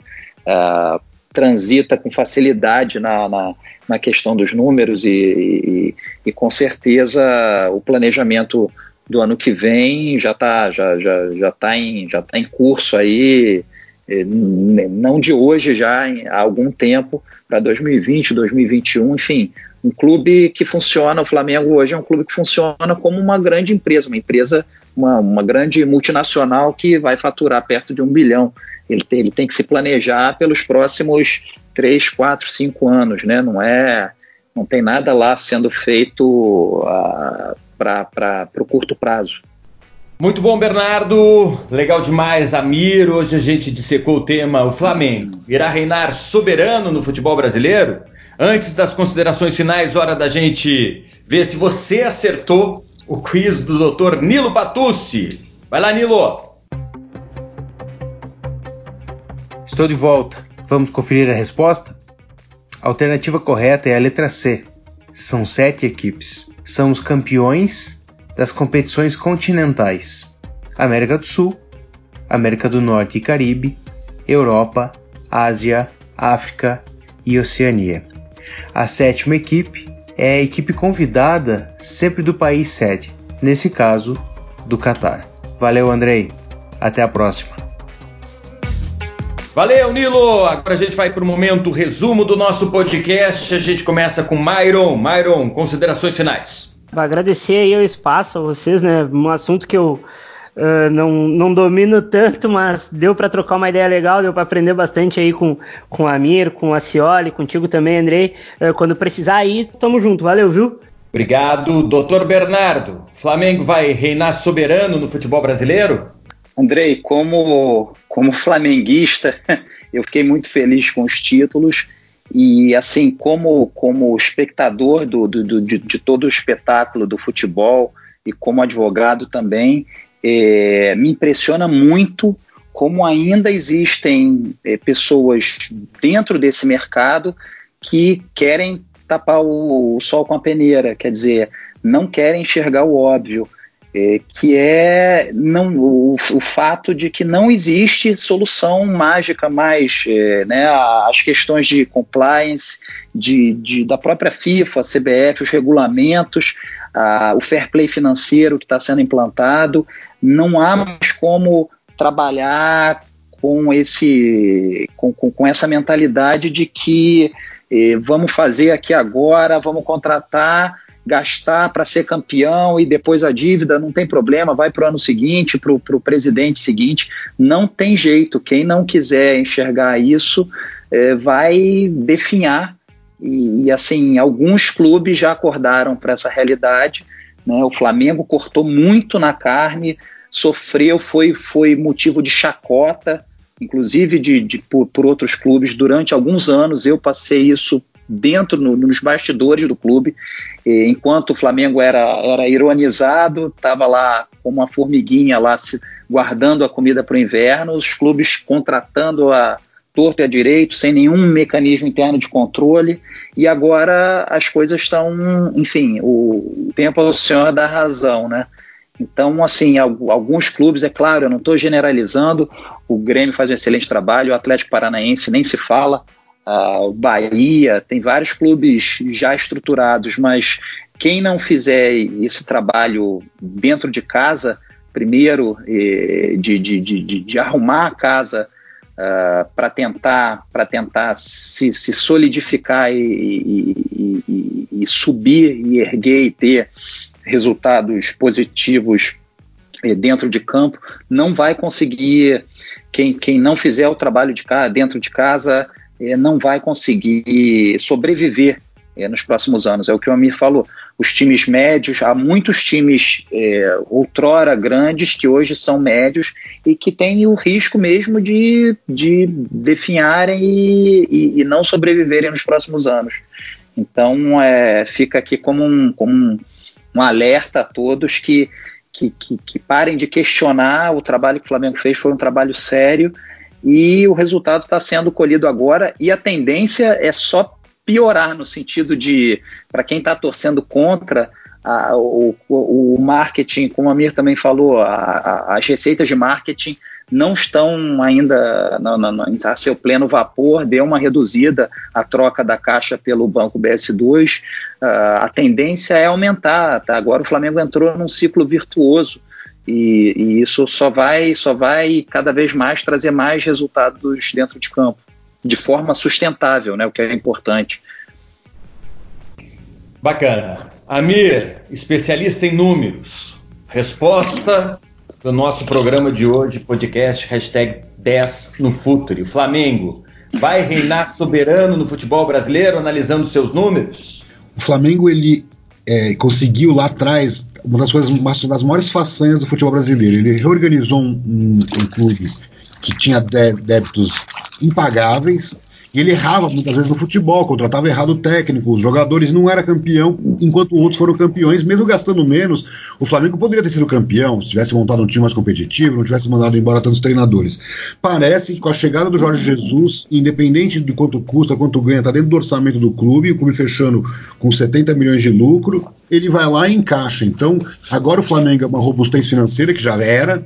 uh, transita com facilidade na, na, na, questão dos números e, e, e, com certeza o planejamento do ano que vem já está já, já, já tá em, já tá em curso aí não de hoje, já há algum tempo, para 2020, 2021, enfim, um clube que funciona, o Flamengo hoje é um clube que funciona como uma grande empresa, uma empresa, uma, uma grande multinacional que vai faturar perto de um bilhão. Ele tem, ele tem que se planejar pelos próximos três, quatro, cinco anos, né? Não é, não tem nada lá sendo feito uh, ah, para o curto prazo. Muito bom, Bernardo. Legal demais, Amir. Hoje a gente dissecou o tema: o Flamengo irá reinar soberano no futebol brasileiro? Antes das considerações finais, hora da gente ver se você acertou o quiz do Dr. Nilo Batucci. Vai lá, Nilo. Estou de volta. Vamos conferir a resposta? A alternativa correta é a letra C. São sete equipes. São os campeões das competições continentais: América do Sul, América do Norte e Caribe, Europa, Ásia, África e Oceania. A sétima equipe é a equipe convidada sempre do país sede, nesse caso, do Catar. Valeu, Andrei. Até a próxima. Valeu, Nilo! Agora a gente vai para o momento resumo do nosso podcast. A gente começa com Myron. Myron, considerações finais. Agradecer aí o espaço a vocês, né? Um assunto que eu uh, não, não domino tanto, mas deu para trocar uma ideia legal, deu para aprender bastante aí com, com a Amir, com a Cioli, contigo também, Andrei. Uh, quando precisar aí, tamo junto. Valeu, viu? Obrigado, doutor Bernardo. Flamengo vai reinar soberano no futebol brasileiro? Andrei, como, como flamenguista, eu fiquei muito feliz com os títulos e assim como como espectador do, do, do de, de, todo o espetáculo do futebol e como advogado também é, me impressiona muito como ainda existem é, pessoas dentro desse mercado que querem tapar o, o sol com a peneira, quer dizer, não querem enxergar o óbvio é, que é não, o, o, fato de que não existe solução mágica mais, é, né, as questões de compliance, de, de, da própria FIFA, a CBF, os regulamentos, a, o fair play financeiro que está sendo implantado, não há mais como trabalhar com, esse, com, com, com essa mentalidade de que eh, vamos fazer aqui agora, vamos contratar gastar para ser campeão e depois a dívida, não tem problema, vai para o ano seguinte, para o presidente seguinte. Não tem jeito. Quem não quiser enxergar isso é, vai definhar. E, e, assim, alguns clubes já acordaram para essa realidade. Né? O Flamengo cortou muito na carne, sofreu, foi, foi motivo de chacota, inclusive de, de por, por outros clubes durante alguns anos. Eu passei isso dentro, no, nos bastidores do clube. E, enquanto o Flamengo era, era ironizado, estava lá como uma formiguinha lá se, guardando a comida para o inverno, os clubes contratando a torto e a direito, sem nenhum mecanismo interno de controle, e agora as coisas estão, enfim, o, o tempo é o senhor da razão, né? Então, assim, alguns clubes, é claro, eu não estou generalizando, o Grêmio faz um excelente trabalho, o Atlético Paranaense nem se fala, o Bahia, tem vários clubes já estruturados, mas quem não fizer esse trabalho dentro de casa, primeiro de, de, de, de arrumar a casa uh, para tentar, tentar se, se solidificar e, e, e, e, subir e erguer e ter resultados positivos dentro de campo, não vai conseguir. Quem, quem não fizer o trabalho de casa, dentro de casa não vai conseguir sobreviver é, nos próximos anos. É o que o Amir falou. Os times médios, há muitos times é, outrora grandes que hoje são médios e que têm o risco mesmo de, de definharem e, e, e não sobreviverem nos próximos anos. Então, é, fica aqui como um, como um, um alerta a todos que, que, que, que parem de questionar o trabalho que o Flamengo fez, foi um trabalho sério e o resultado está sendo colhido agora e a tendência é só piorar no sentido de, para quem está torcendo contra, a, o, o, marketing, como a Mir também falou, a, a, as receitas de marketing não estão ainda no, no, no, a seu pleno vapor, deu uma reduzida a troca da caixa pelo banco BS2, uh, a tendência é aumentar, tá? agora o Flamengo entrou num ciclo virtuoso, E, e, isso só vai, só vai cada vez mais trazer mais resultados dentro de campo, de forma sustentável, né, o que é importante. Bacana. Amir, especialista em números. Resposta do nosso programa de hoje, podcast hashtag 10 no Futuri. O Flamengo vai reinar soberano no futebol brasileiro, analisando seus números? O Flamengo ele é, conseguiu lá atrás uma das coisas, uma das maiores façanhas do futebol brasileiro. Ele reorganizou um, um, um clube que tinha débitos impagáveis e ele errava muitas vezes no futebol, contratava errado o técnico, os jogadores não era campeão, enquanto outros foram campeões, mesmo gastando menos. O Flamengo poderia ter sido campeão se tivesse montado um time mais competitivo, não tivesse mandado embora tantos treinadores. Parece que com a chegada do Jorge Jesus, independente de quanto custa, quanto ganha, está dentro do orçamento do clube, o clube fechando com 70 milhões de lucro, ele vai lá e encaixa. Então, agora o Flamengo é uma robustez financeira que já era,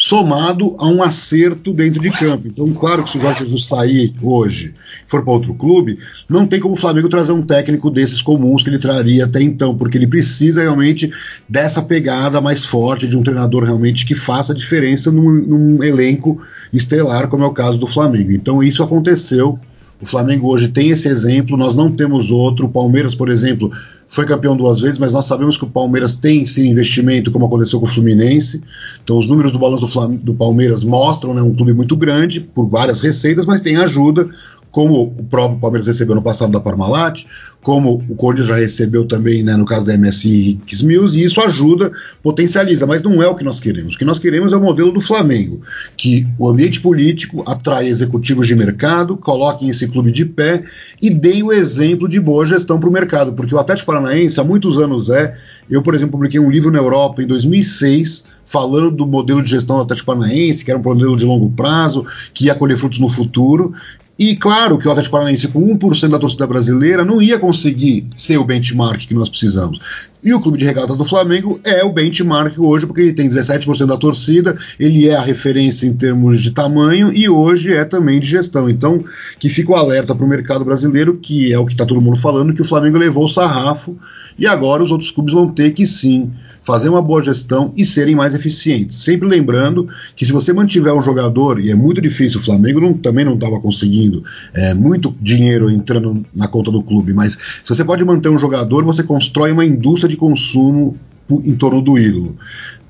somado a um acerto dentro de campo. Então, claro que se o Jorge Jesus sair hoje for para outro clube, não tem como o Flamengo trazer um técnico desses comuns que ele traria até então, porque ele precisa realmente dessa pegada mais forte de um treinador realmente que faça diferença num, num elenco estelar, como é o caso do Flamengo. Então, isso aconteceu. O Flamengo hoje tem esse exemplo, nós não temos outro. O Palmeiras, por exemplo, foi campeão duas vezes, mas nós sabemos que o Palmeiras tem sim investimento, como aconteceu com o Fluminense. Então, os números do balanço do, do Palmeiras mostram né, um clube muito grande, por várias receitas, mas tem ajuda como o próprio Palmeiras recebeu no passado da Parmalat, como o Corinthians já recebeu também, né, no caso da MSI X Mills, e isso ajuda, potencializa, mas não é o que nós queremos. O que nós queremos é o modelo do Flamengo, que o ambiente político atrai executivos de mercado, coloquem esse clube de pé e deem o exemplo de boa gestão para o mercado, porque o Atlético Paranaense há muitos anos é. Eu, por exemplo, publiquei um livro na Europa em 2006 falando do modelo de gestão do Atlético Paranaense, que era um modelo de longo prazo, que ia colher frutos no futuro, e claro que o Atlético Paranaense, com 1% da torcida brasileira, não ia conseguir ser o benchmark que nós precisamos. E o Clube de Regata do Flamengo é o benchmark hoje, porque ele tem 17% da torcida, ele é a referência em termos de tamanho e hoje é também de gestão. Então, que fica o alerta para o mercado brasileiro, que é o que está todo mundo falando, que o Flamengo levou o sarrafo e agora os outros clubes vão ter que sim fazer uma boa gestão e serem mais eficientes. Sempre lembrando que se você mantiver um jogador, e é muito difícil, o Flamengo não, também não estava conseguindo é, muito dinheiro entrando na conta do clube, mas se você pode manter um jogador, você constrói uma indústria de consumo em torno do ídolo.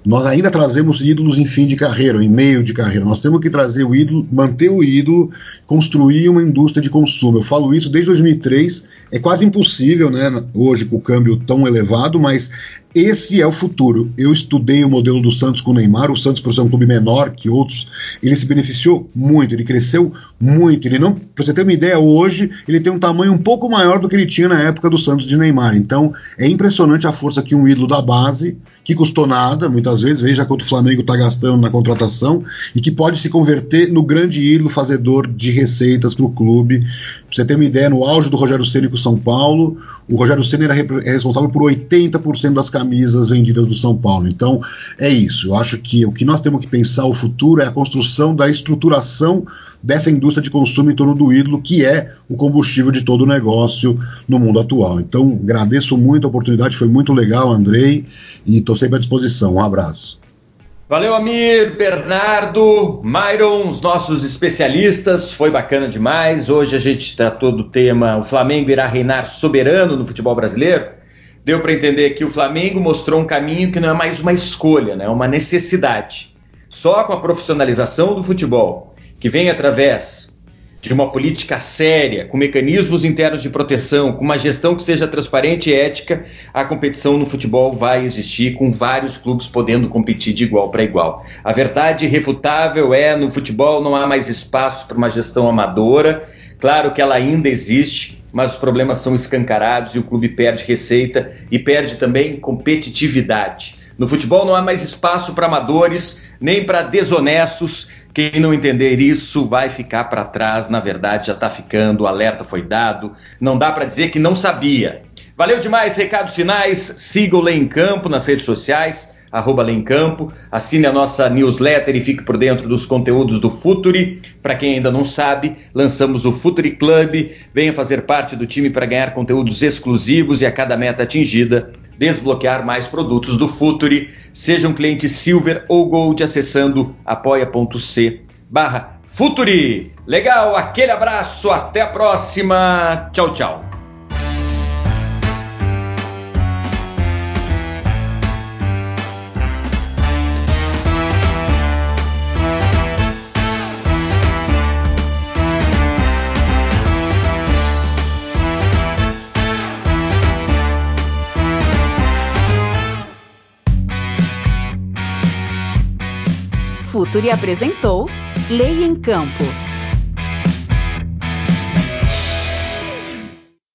Nós ainda trazemos ídolos em fim de carreira, em meio de carreira. Nós temos que trazer o ídolo, manter o ídolo, construir uma indústria de consumo. Eu falo isso desde 2003. É quase impossível, né, hoje com o câmbio tão elevado, mas esse é o futuro. Eu estudei o modelo do Santos com o Neymar. O Santos, por ser um clube menor que outros, ele se beneficiou muito, ele cresceu muito. Ele não, para você ter uma ideia, hoje ele tem um tamanho um pouco maior do que ele tinha na época do Santos de Neymar. Então é impressionante a força que um ídolo da base, que custou nada, muitas vezes, veja quanto o Flamengo está gastando na contratação, e que pode se converter no grande ídolo fazedor de receitas para o clube. Pra você ter uma ideia, no auge do Rogério Ceni com o São Paulo, o Rogério Ceni era é responsável por 80% das camisas vendidas do São Paulo. Então, é isso. Eu acho que o que nós temos que pensar o futuro é a construção da estruturação dessa indústria de consumo em torno do ídolo, que é o combustível de todo o negócio no mundo atual. Então, agradeço muito a oportunidade, foi muito legal, Andrei, e estou sempre à disposição. Um abraço. Valeu, Amir, Bernardo, Myron, os nossos especialistas, foi bacana demais. Hoje a gente tratou do tema O Flamengo irá reinar soberano no futebol brasileiro deu para entender que o Flamengo mostrou um caminho que não é mais uma escolha, né? é uma necessidade. Só com a profissionalização do futebol, que vem através de uma política séria, com mecanismos internos de proteção, com uma gestão que seja transparente e ética, a competição no futebol vai existir, com vários clubes podendo competir de igual para igual. A verdade irrefutável é: no futebol não há mais espaço para uma gestão amadora. Claro que ela ainda existe, mas os problemas são escancarados e o clube perde receita e perde também competitividade. No futebol não há mais espaço para amadores, nem para desonestos. Quem não entender isso vai ficar para trás, na verdade já está ficando, o alerta foi dado, não dá para dizer que não sabia. Valeu demais, recados finais, siga o Lê em Campo nas redes sociais, arroba Campo, assine a nossa newsletter e fique por dentro dos conteúdos do Futuri. Para quem ainda não sabe, lançamos o Futuri Club. Venha fazer parte do time para ganhar conteúdos exclusivos e a cada meta atingida, desbloquear mais produtos do Futuri. Seja um cliente Silver ou Gold acessando apoia.c barra Futuri. Legal, aquele abraço, até a próxima. Tchau, tchau. Futuri apresentou Lei em Campo.